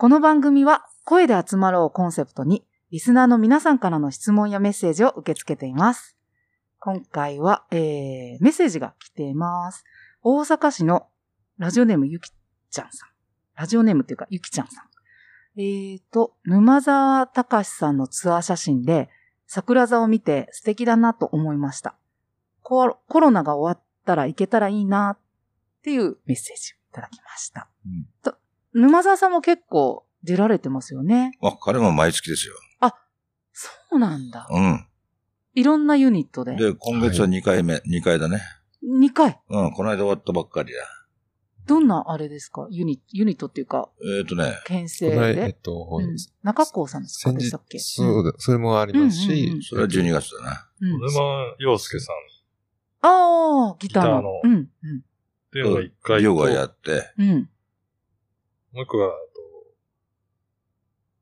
この番組は声で集まろうをコンセプトに、リスナーの皆さんからの質問やメッセージを受け付けています。今回は、えー、メッセージが来ています。大阪市のラジオネームゆきちゃんさん。ラジオネームっていうか、ゆきちゃんさん。えーと、沼沢隆さんのツアー写真で、桜座を見て素敵だなと思いました。コロコロナが終わったら行けたらいいなっていうメッセージをいただきました。うんと沼沢さんも結構出られてますよね。あ、彼も毎月ですよ。そうなんだ。うん。いろんなユニットで。で、今月は2回目、2回だね。2回。うん、この間終わったばっかりだ。どんなあれですか？ユニユニットっていうか、えっ、とね、牽制この間えっで。と、うん中高さんですか？でしたっけ、そうだ、それもありますし、うんうんうんそれは12月だな。うん沼洋介さんああ、ギターの。ギターのうん、うん、っていうのが一回と。ヨガやって、うん。もう一個が、あと、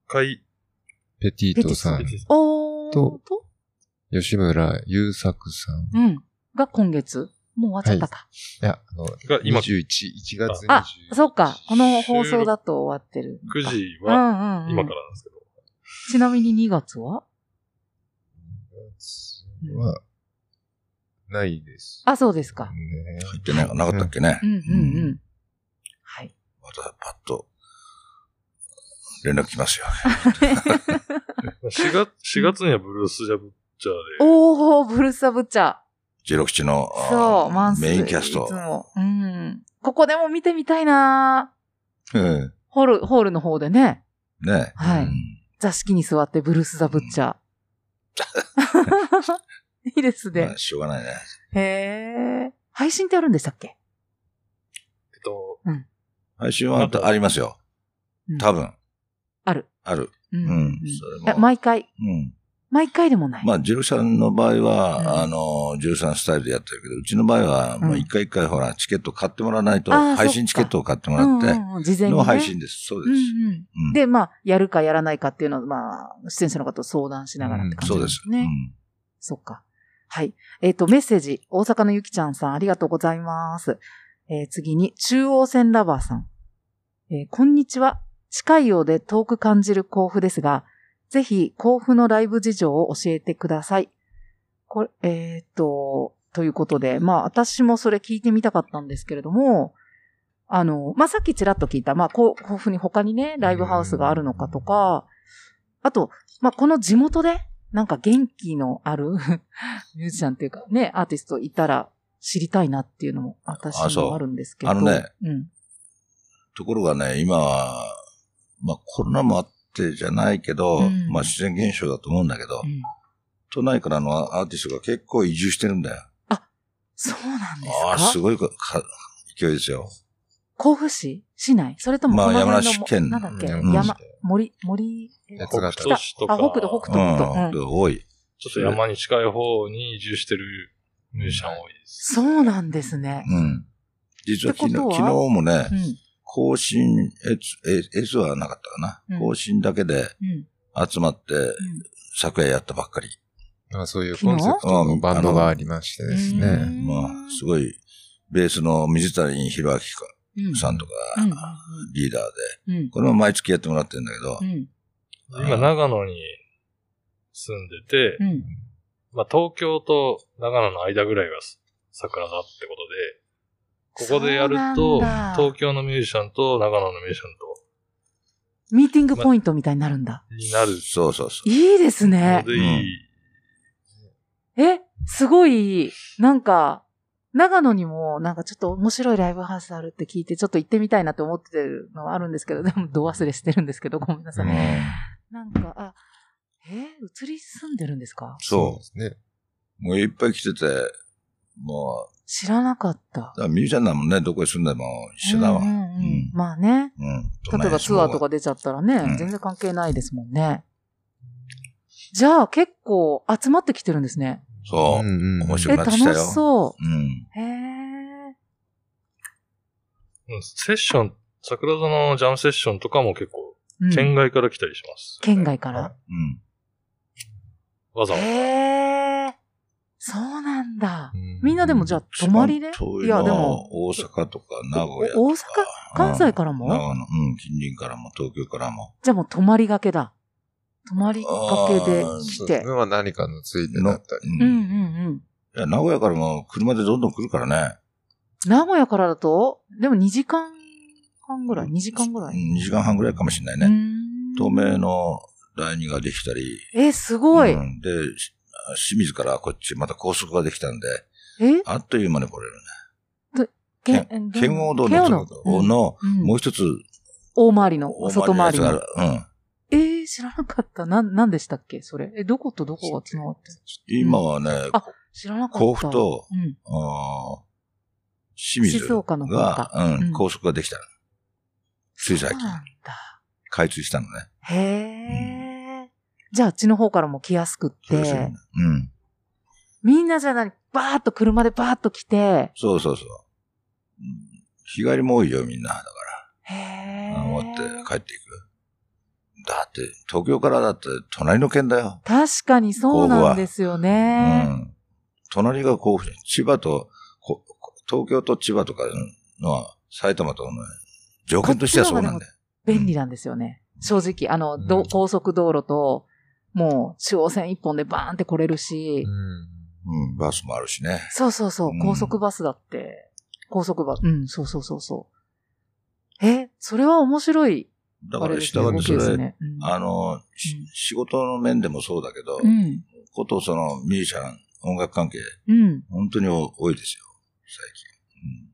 海、ペティートさんとと、吉村優作さん。いうん。が今月。もう終わっちゃったか。や、あの、が今21、1月21あ、そっか。この放送だと終わってるのか。9時うはんうんうん、今からなんですけど。ちなみに2月は？は、ないです。あ、そうですか。ね。入ってね、なかったっけねう。んうんうん。はい。またパッと、連絡来ますよ。4月、4月にはブルースジャブッチャーで、おー、ブルースザブッチャー。ジェロ吉のそう、マンスメインキャストいつ。も。うん。ここでも見てみたいなうんホール、ホールの方でね、ね。はいうん座敷に座ってブルースザブッチャー。いいですねまあ。しょうがないね。へえ。配信ってあるんでしたっけ？えっと、配信はありますよ。うん多分。ある。ある。うんうんそれもいや毎回？うん。毎回でもない？まあ、ジェロさんの場合は、うんあの、ジェロさんスタイルでやってるけど、うちの場合は、もう一回一回ほら、チケット買ってもらわないと、配信チケットを買ってもらって、うんうんうん、事前に、ね。の配信です。そううです。んうん。うんで、まあ、やるかやらないかっていうのは、まあ、出演者の方と相談しながらって感じそうですなんです。ね。うんそっか。はい。えっ、と、メッセージ、大阪のゆきちゃんさん、ありがとうございます。えー次に、中央線ラバーさん。えーこんにちは。近いようで遠く感じる甲府ですが、ぜひ、甲府のライブ事情を教えてください。これ、えっ、と、ということで、まあ、私もそれ聞いてみたかったんですけれども、あの、まあ、さっきちらっと聞いた、まあ、甲甲府に他にね、ライブハウスがあるのかとか、あと、まあ、この地元で、なんか元気のある ミュージシャンっていうかね、アーティストいたら知りたいなっていうのも私もあるんですけど。あのね、うん。ところがね、今は、まあコロナもあってじゃないけど、うんまあ自然現象だと思うんだけど、うん都内からのアーティストが結構移住してるんだよ。そうなんですああ、かすごいかか勢いですよ。甲府市？市内？それともまあこの辺の山梨県なんだっけ、うん山、森、森、え北市とかあ、北斗、北うん、斗、北斗。うん多い。ちょっと山に近い方に移住してるミュージシャン多いです。そうなんですね。うん。実は昨日昨日もね、うん。更新、S、え S はなかったかな？うん更新だけでうん。集まって、昨夜やったばっかり。まあそういうコンセプトのバンドがありましてですうね。んまあ、すごい、ベースの水谷博明うん。さんとか、うん。リーダーで、うん。これも毎月やってもらってるんだけどう、ん。今、長野に住んでて、うん。まあ、東京と長野の間ぐらいが桜だってことで、ここでやると、東京のミュージシャンと長野のミュージシャンミーティングポイントみたいになるんだ。とになるそうそうそう。いいですのね。でいい。え、すごい、なんか、長野にもなんかちょっと面白いライブハウスあるって聞いて、ちょっと行ってみたいなって思ってるのはあるんですけど、でもど忘れしてるんですけど、ごめんなさい。うんなんか、あ、え移り住んでるんですか？そですね。う。もういっぱい来てて、も知らなかった。う、だからミュージシャンだもんね、どこに住んでも一緒だわ。うんん。ううんうんまあね。うん。例えばツアーとか出ちゃったらね、うん全然関係ないですもんね。じゃあ結構集まってきてるんですね。そう。んうん面え、白くなってきたよ。楽しそうん。う。へえ。うんセッション、桜座のジャムセッションとかも結構、うん県外から来たりします。県外から？うん。わざわざ。へえ。そうなんだ。うんみんなでもじゃあ泊まりで？いや、でも、大阪とか名古屋とか。お大阪？関西からも？長野、うん、近隣からも、東京からも。じゃあもう泊まりがけだ。泊まりがけで来てそ。れは何かのついてだったり。ううんんうんうん。いや名古屋からも車でどんどん来るからね。名古屋からだと、でも2時間半ぐらい ?2 時間ぐらい、2時間半ぐらいかもしれないうね。ん東名の第二ができたり。え、すごい。うんで、し清水からこっちまた高速ができたんで、え？あっという間に来れるね。け県県央道のの、うんもう一つ、大回りの、大外回りの。のやつがあるえー、知らなかった。なん、なんでしたっけ？それ。え、どことどこが繋がって。今はね、あ知らなかった。甲府と、うん。あー清水静岡の方がか、うんうん高速ができたの。つい最近。開通したのね。へえ。じゃあ、あっちの方からも来やすくってね、うん。みんなじゃあ何、バーッと車でバーッと来て、そうそうそう。うん日帰りも多いよ、みんな。だかへら、終わってえ。帰っていく。だって、東京からだって隣の県だよ。確かにそうなんですようね。ん。隣が甲府、千葉と、こ東京と千葉とかのは埼玉との条件としてはそうなんだよ。便利なんですよね。正直、あの、どうん高速道路と、もう中央線一本でバーンって来れるし、うんうん、バスもあるしね。そうそうそううん、高速バスだって、高速バス、うん、そうそうそうそう。え、それは面白い。だから、あれですね下がってそれ、ね。うんあの、しうん仕事の面でもそうだけど、うん。ことそのミュージシャン、音楽関係、うん。本当に多いですよ、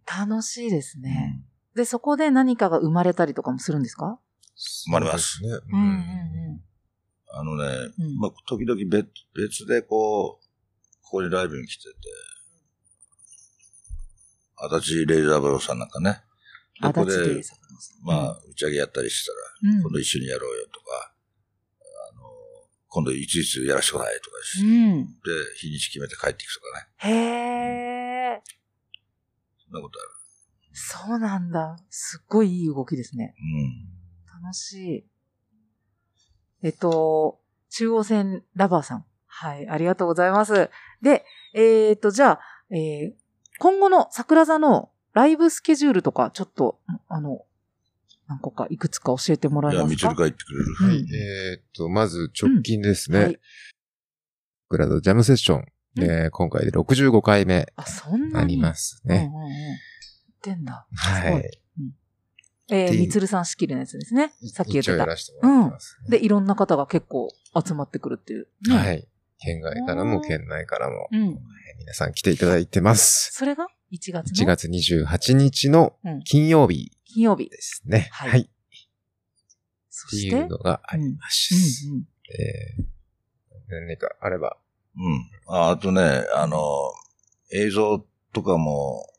最楽しいです近。ね。で、そこで何かが生まれたりとかもするんですか？生まれますね。うんうんうんあのね、うんまあ、時々別別でこう、ここにライブに来てて、足立レイザーブローさんなんかね、ここでまあ、打ち上げやったりしたら、うん。今度一緒にやろうよとか、あの、今度いついつやらせてくださいとかしうん。で、日にち決めて帰っていくとかね。へえ。そんなことある。そうなんだ。すっごいいい動きですね。うん。楽しい。えっと、中央線ラバーさん。はい、ありがとうございます。で、えっと、じゃあ、えー今後の桜座のライブスケジュールとか、ちょっと、あの、何個かいくつか教えてもらえいや、ますか？みちるが言ってくれる。うんはい。えーっと、まず直近ですね。はいグラドジャムセッション。うんえー今回で65回目あ、そんなに？ありますね。うんうんうん。言ってんだ。はすごい。えー、みつるさん仕切りのやつですね。さっき言ってた。ててます、ねで、いろんな方が結構集まってくるっていう。ねはい。県外からも県内からも、うん。えー皆さん来ていただいてます。それが？1月の？1月28日のうん金曜日金曜日で。すね。はいはい。ってそして、いうのがあります。うんうんえー何かあれば。うん。ああとね、あの、映像とかも、えー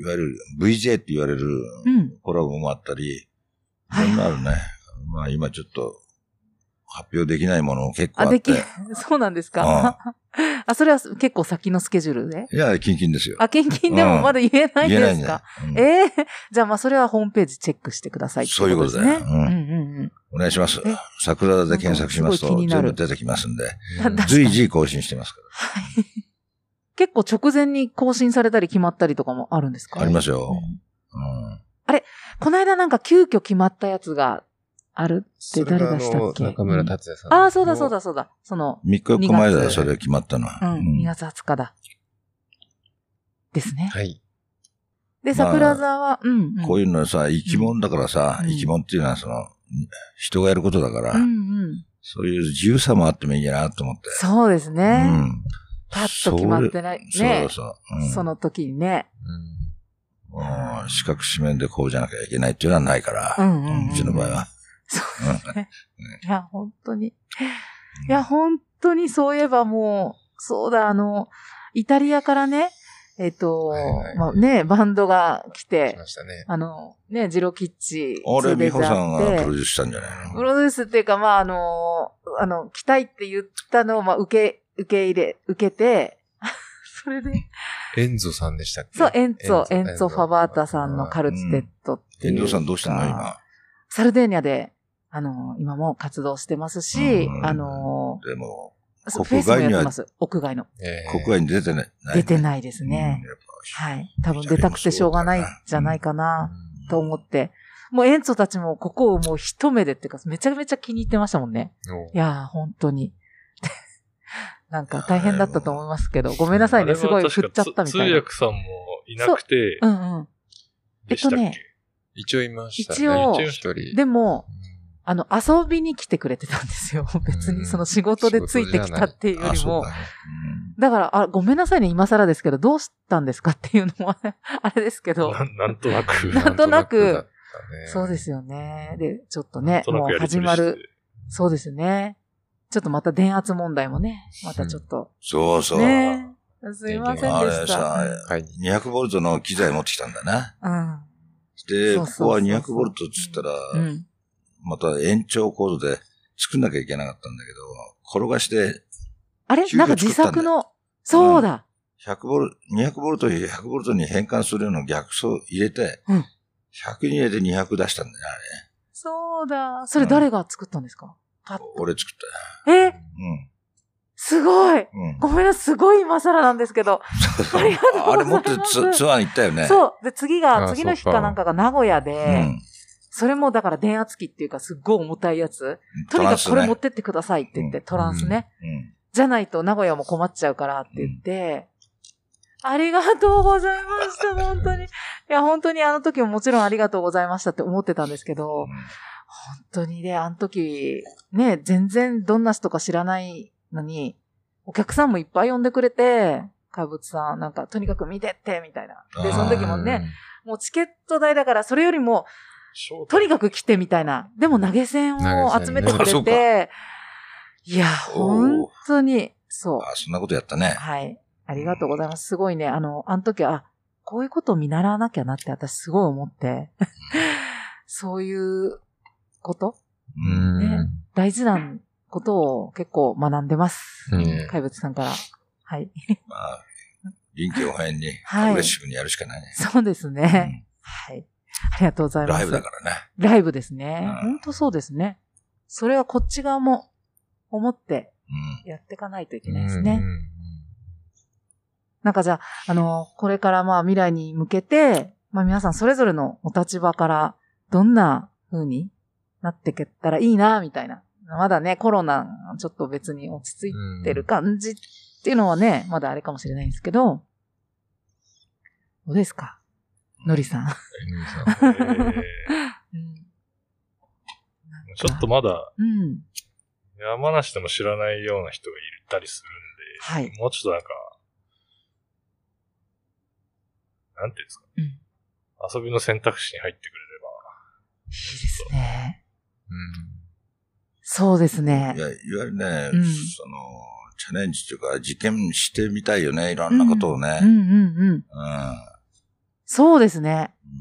いわゆる VJ って言われるうん。コラボもあったり、いはいろんなあるね。まあ今ちょっと発表できないものも結構ああ、できって。そうなんですか？あ、それは結構先のスケジュールで？いや、キンキンですよ。あ、献金でもまだ言えないん言えないんだよですか。うんええじゃあまあそれはホームページチェックしてくださいってそういうことだよですね。うんうんうんうん。お願いしますえ？桜田で検索しますと全部出てきますんで、随時更新してますか結構直前に更新されたり決まったりとかもあるんですか？ら。ありますすよ。うんうんこの間なんか急遽決まったやつがあるって誰がしたっけ？中村達也さん。ああ、そうだそうだ。そうだ。その、3日4日前だよ、それ決まったのは。うん、うん2月20日だ。ですね。はい。で、まあ桜沢は、うん、うん。こういうのはさ、生き物だからさ、うん生き物っていうのはその、人がやることだから、うんうん。そういう自由さもあってもいいなと思って。そうですうね。ん。パッと決まってない。ねそうそう。うんその時にね。うんうん四角四面でこうじゃなきゃいけないっていうのはないから、うんうんうんうちの場合は。そうですね。いや、本当に。いや、本当にそういえばもう、そうだ、あの、イタリアからね、えっ、と、はいはいまあね、バンドが来来て、ましたね。あの、ね、ジロキッチ。あれ、美穂さんがプロデプュースしたんじゃないの？ロデュースっていうか、まあ、あの、あの、来たいって言ったのを、まあ、受け、受け入れ、受けて、それで、エンゾさんでしたっけ？そう、エンツォ、エエンンツォ・ファバータさんのカルツテットっていうか。遠藤さんどうしたの今？サルデーニャで、あの、今も活動してますし、うんあの、でも、国フェイスも外にはやってます。屋外の。えー国外に出てない。出ていないですね。はい。多分出たくてしょうがないんじゃないかな、と思って。もう園長たちもここをもう一目でっていうか、めちゃめちゃ気に入ってましたもんね。おいやー、本当に。なんか大変だったと思いますけど、ごめんなさいね。すごい振っちゃったみたいな。通訳さんもいなくて、うんうん。でしたっけ、えっとね一応いましたね。一応一人。でも、うんあの、遊びに来てくれてたんですよ。別にその仕事でついてきたっていうよりもあそうだ。ねだから、あ、ごめんなさいね、今更ですけど、どうしたんですかっていうのは、あれですけど。な なんとなく。なんとなくそうですよね。で、ちょっとね、もう始まる。そうですね。ちょっとまた電圧問題もね、またちょっと。そうそう。ねすいませんでした。あれさ、はい。200ボルトの機材持ってきたんだな。うん。で、そうそうそうそうここは200ボルトっつったら、うん。また延長コードで作んなきゃいけなかったんだけど、転がしてあれ？なんか自作の、そうだ。100ボルト、200ボルトを100ボルトに変換するような逆走入れて、うん100に入れて200出したんだよね、そうだ。それ誰が作ったんですか？パッあれ。俺作っえ？たよ。すごいうん。うん。ごめんなさい、すごい今更なんですけど。ありがとうございますあれ持ってツツアーに行ったよね。そう。で、次が、あ次の日かかなんかが名古屋うで、ん。それもだから電圧機っていうかすっごい重たいやつ。とにかくこれ持ってってくださいって言って、うんトランスね。うん。じゃないと名古屋も困っちゃうからって言って、ありがとうございました、本当に。いや、本当にあの時ももちろんありがとうございましたって思ってたんですけど、本当にね、あの時、ね、全然どんな人か知らないのに、お客さんもいっぱい呼んでくれて、怪物さん、なんか、とにかく見てって、みたいな。で、その時もね、もうチケット代だから、それよりも、とにかく来てみたいな。でも投げ銭を集めてくれて、いや、本当に、そう。あ、そんなことやったね。はい。ありがとうございます。すごいね、あの、あの時は、あこういうことを見習わなきゃなって私すごい思って、そういうこと？うん。ね大事なことを結構学んでます。うん怪物さんから。はい。まあ、臨機応変に、はいアグレッシブにやるしかないね。そうですね。はい。ありがとうございます。ライブだからね。ライブですね。うん本当そうですね。それはこっち側も思ってうん。やっていかないといけうんないですね。うんなんかじゃあ、あの、これからまあ未来に向けて、まあ皆さんそれぞれのお立場からどんな風になっていけたらいいな、みたいな。まだね、コロナちょっと別に落ち着いてる感じっていうのはね、まだあれかもしれないんですけど、どうですか？のりさん。んちょっとまだうん。山梨でも知らないような人がいたりするんで、はい。もうちょっとなんか、なんていうんですか、うん遊びの選択肢に入ってくれれいいですね。うんそうですねい。や、いわゆるね、うんその、チャレンジっていうか、実験してみたいよね、いろんなことをね。うんうんうん。うん。そうですね。うん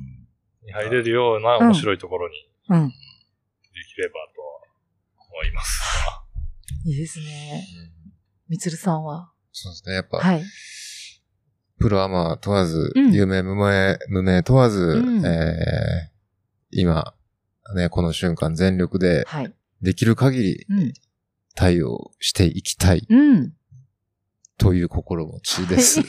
ば、に入れるような面白いところにうん。できればとは思います。いいですね。みつるさんは？そうですね。やっぱ、はい。プロアマ問わず、うん有名無名、無名問わず、うんえー今、ね、この瞬間全力ではい。できる限りうん。対応していきたいうん。という心持ちです。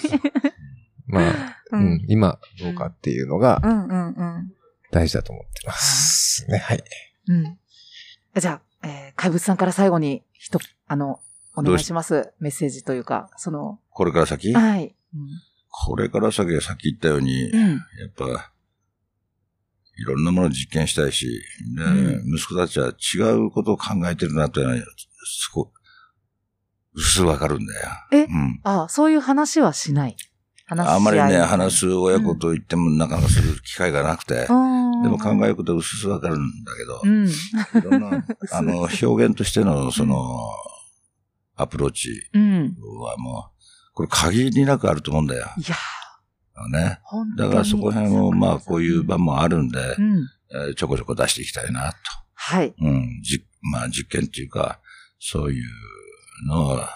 まあ、ううんん、今どうかっていうのがうんうんうん。大事だと思ってます。ね、はい。うん。じゃあ、えー、怪物さんから最後に、ひと、あの、お願いします。メッセージというか、その、これから先？はい。これから先はさっき言ったように、うん。うん。やっぱ、いろんなものを実験したいし、でうん息子たちは違うことを考えてるなっていうのは、すご薄わかるんだよ。え？うん。あそういう話はしない。話しあんまりね、話す親子と言ってもなかなかする機会がなくて、ででも考えることは薄々わかるんだけど、うん。いろんな、あの、表現としての、その、アプローチうん。はもう、これ限りなくあると思うんだよ。いや、ね。だからそこら辺を、まあ、こういう場もあるんで、うん。えーちょこちょこ出していきたいなと。はい。うん。じ、まあ、実験っていうか、そういうのは、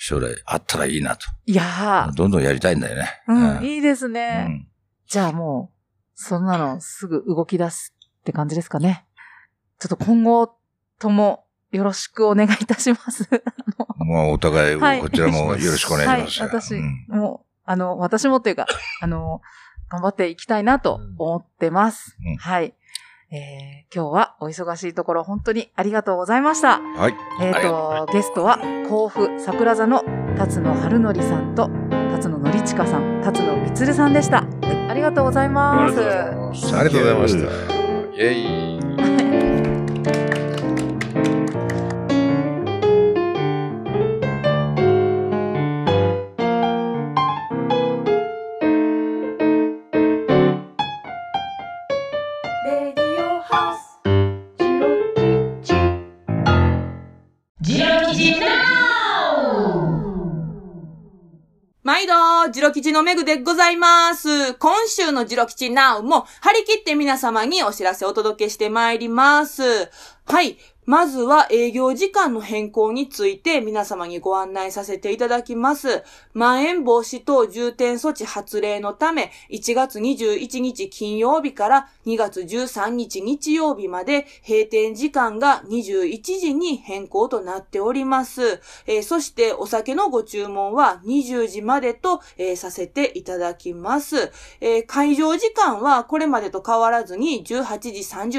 将来あったらいいなと。いやどんどんやりたいんだよね。ー、うん、いいですうね。ん。じゃあもう、そんなのすぐ動き出すって感じですかね。ちょっと今後ともよろしくお願いいたします。もうお互い、はいこちらもよろしくお願いします。はい、私、うんもう、あの、私もというか、あの、頑張っていきたいなと思ってます。うんはい。えー、今日はお忙しいところ本当にありがとうございました。はい。えっ、はいと、ゲストは、甲府桜座の辰野春則さんと、辰野則親さん、辰野光さんでした。ありがとうございます。ありがとうございますありがとうございました。イェイ。毎度、ジロ吉のメグでございます。今週のジロ吉ナウも張り切って皆様にお知らせをお届けしてまいります。はい。まずは営業時間の変更について皆様にご案内させていただきます。まん延防止等重点措置発令のため、1月21日金曜日から2月13日日曜日まで閉店時間が21時に変更となっております。えーそしてお酒のご注文は20時までと、えーさせていただきます。えー会場時間はこれまでと変わらずに18時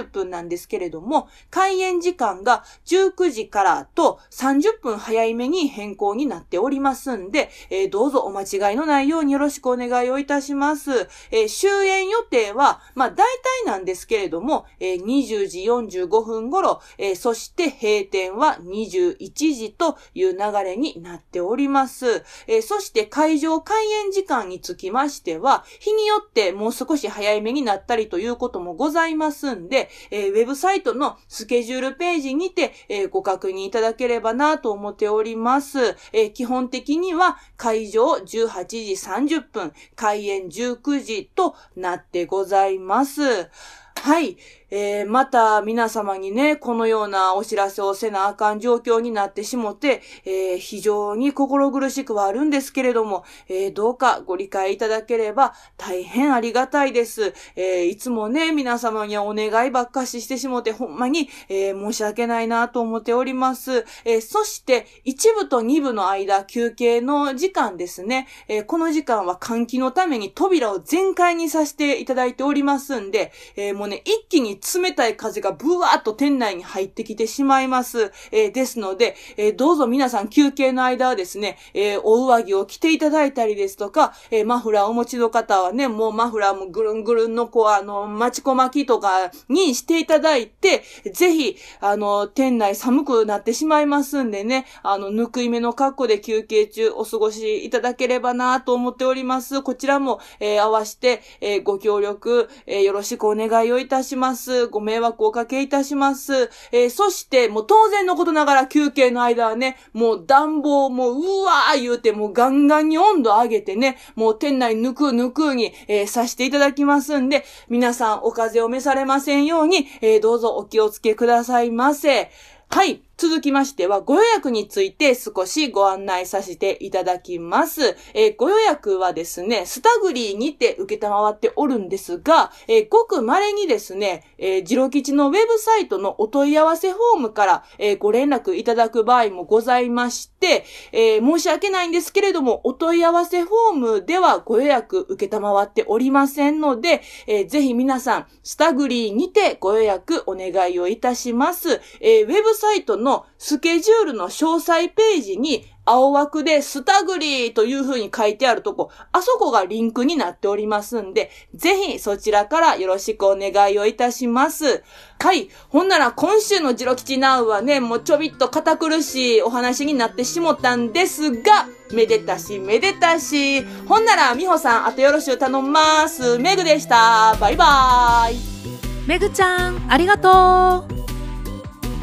30分なんですけれども、開演時間が19時からと30分早いめに変更になっておりますんで、えーどうぞお間違いのないようによろしくお願いをいたします。えー終演予定は、まあ大体なんですけれども、えー20時45分頃、えーそして閉店は21時という流れになっております。えーそして会場開演時間につきましては、日によってもう少し早いめになったりということもございますんで、えーウェブサイトのスケジュールページにて、えーご確認いただければなと思っております。えー基本的には会場18時30分、開演19時となってございます。はい。えー、また皆様にね、このようなお知らせをせなあかん状況になってしもて、えー非常に心苦しくはあるんですけれども、えーどうかご理解いただければ大変ありがたいです。えいつもね、皆様にはお願いばっかししてしもて、ほんまに、え申し訳ないなと思っております。えそして、一部と二部の間、休憩の時間ですね。えこの時間は換気のために扉を全開にさせていただいておりますんで、えもうね、一気に冷たい風がブワーっと店内に入ってきてしまいます。えーですので、えーどうぞ皆さん休憩の間はですね、えーお上着を着ていただいたりですとか、えマフラーお持ちの方はね、もうマフラーもぐるんぐるんのこう、あの、待ちこまきとかにしていただいて、ぜひ、あの、店内寒くなってしまいますんでね、あの、ぬくいめの格好で休憩中お過ごしいただければなと思っております。こちらも、え合わせて、えご協力、えよろしくお願いをいたします。ご迷惑をおかけいたします。えーそして、もう当然のことながら休憩の間はね、もう暖房もううわー言うて、もうガンガンに温度上げてね、もう店内ぬくぬくに、えーさしていただきますんで、皆さんお風邪を召されませんように、えーどうぞお気をつけくださいませ。はい。続きましては、ご予約について少しご案内させていただきます。えーご予約はですね、スタグリーにて受けたまわっておるんですが、えーごく稀にですね、えー、ジロ吉のウェブサイトのお問い合わせフォームから、えーご連絡いただく場合もございまして、えー申し訳ないんですけれども、お問い合わせフォームではご予約受けたまわっておりませんので、えーぜひ皆さん、スタグリーにてご予約お願いをいたします。えーウェブサイトののスケジュールの詳細ページに、青枠でスタグリーという風に書いてあるとこ、あそこがリンクになっておりますんで、ぜひそちらからよろしくお願いをいたします。はい。ほんなら今週のジロ吉ナウはね、もうちょびっと堅苦しいお話になってしもたんですが、めでたしめでたし。ほんなら美穂さん、あとよろしゅう頼んます。メグでした。バイバーイ。めぐちゃんありがとう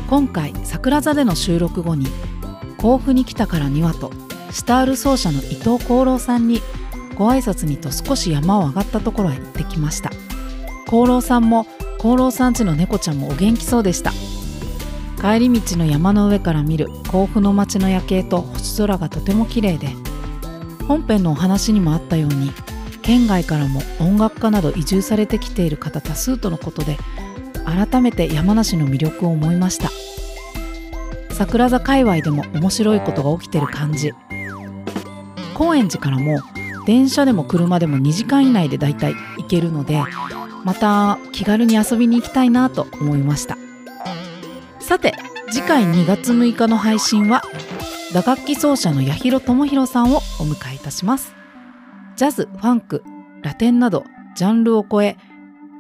今回桜座での収録後に甲府に来たからにはとスタール奏者の伊藤功郎さんにご挨拶にと少し山を上がったところへ行ってきました。功郎さんも功郎さんちの猫ちゃんもお元気そうでした。帰り道の山の上から見る甲府の街の夜景と星空がとても綺麗で本編のお話にもあったように県外からも音楽家など移住されてきている方多数とのことで改めて山梨の魅力を思いました。桜座界隈でも面白いことが起きてる感じ。高円寺からも電車でも車でも2時間以内でだいたい行けるのでまた気軽に遊びに行きたいなと思いました。さて次回2月6日の配信は打楽器奏者の八尋智弘さんをお迎えいたします。ジャズ、ファンク、ラテンなどジャンルを超え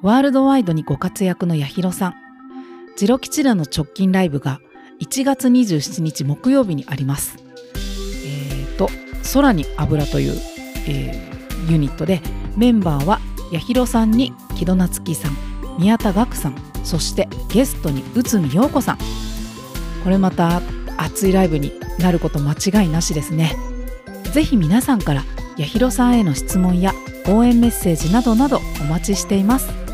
ワールドワイドにご活躍の八尋さん。ジロ吉らの直近ライブが1月27日木曜日にあります。えーと空に油という、えーユニットでメンバーは八尋さんに木戸夏樹さん宮田岳さんそしてゲストに内海陽子さん。これまた熱いライブになること間違いなしですね。ぜひ皆さんから八尋さんへの質問や応援メッセージなどなどお待ちしています。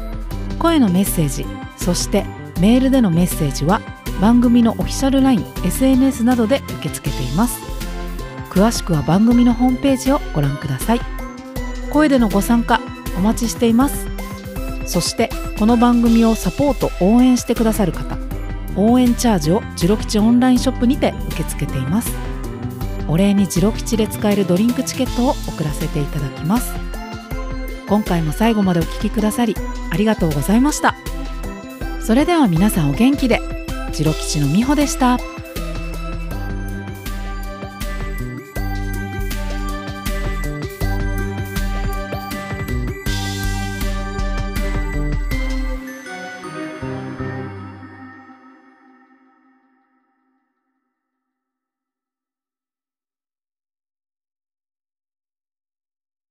声のメッセージそしてメールでのメッセージは番組のオフィシャル LINE、SNS などで受け付けています。詳しくは番組のホームページをご覧ください。声でのご参加お待ちしています。そしてこの番組をサポート応援してくださる方応援チャージをジロ吉オンラインショップにて受け付けています。お礼にジロ吉で使えるドリンクチケットを送らせていただきます。今回も最後までお聞きくださりありがとうございましたそれでは皆さんお元気でジロ吉のみほでした。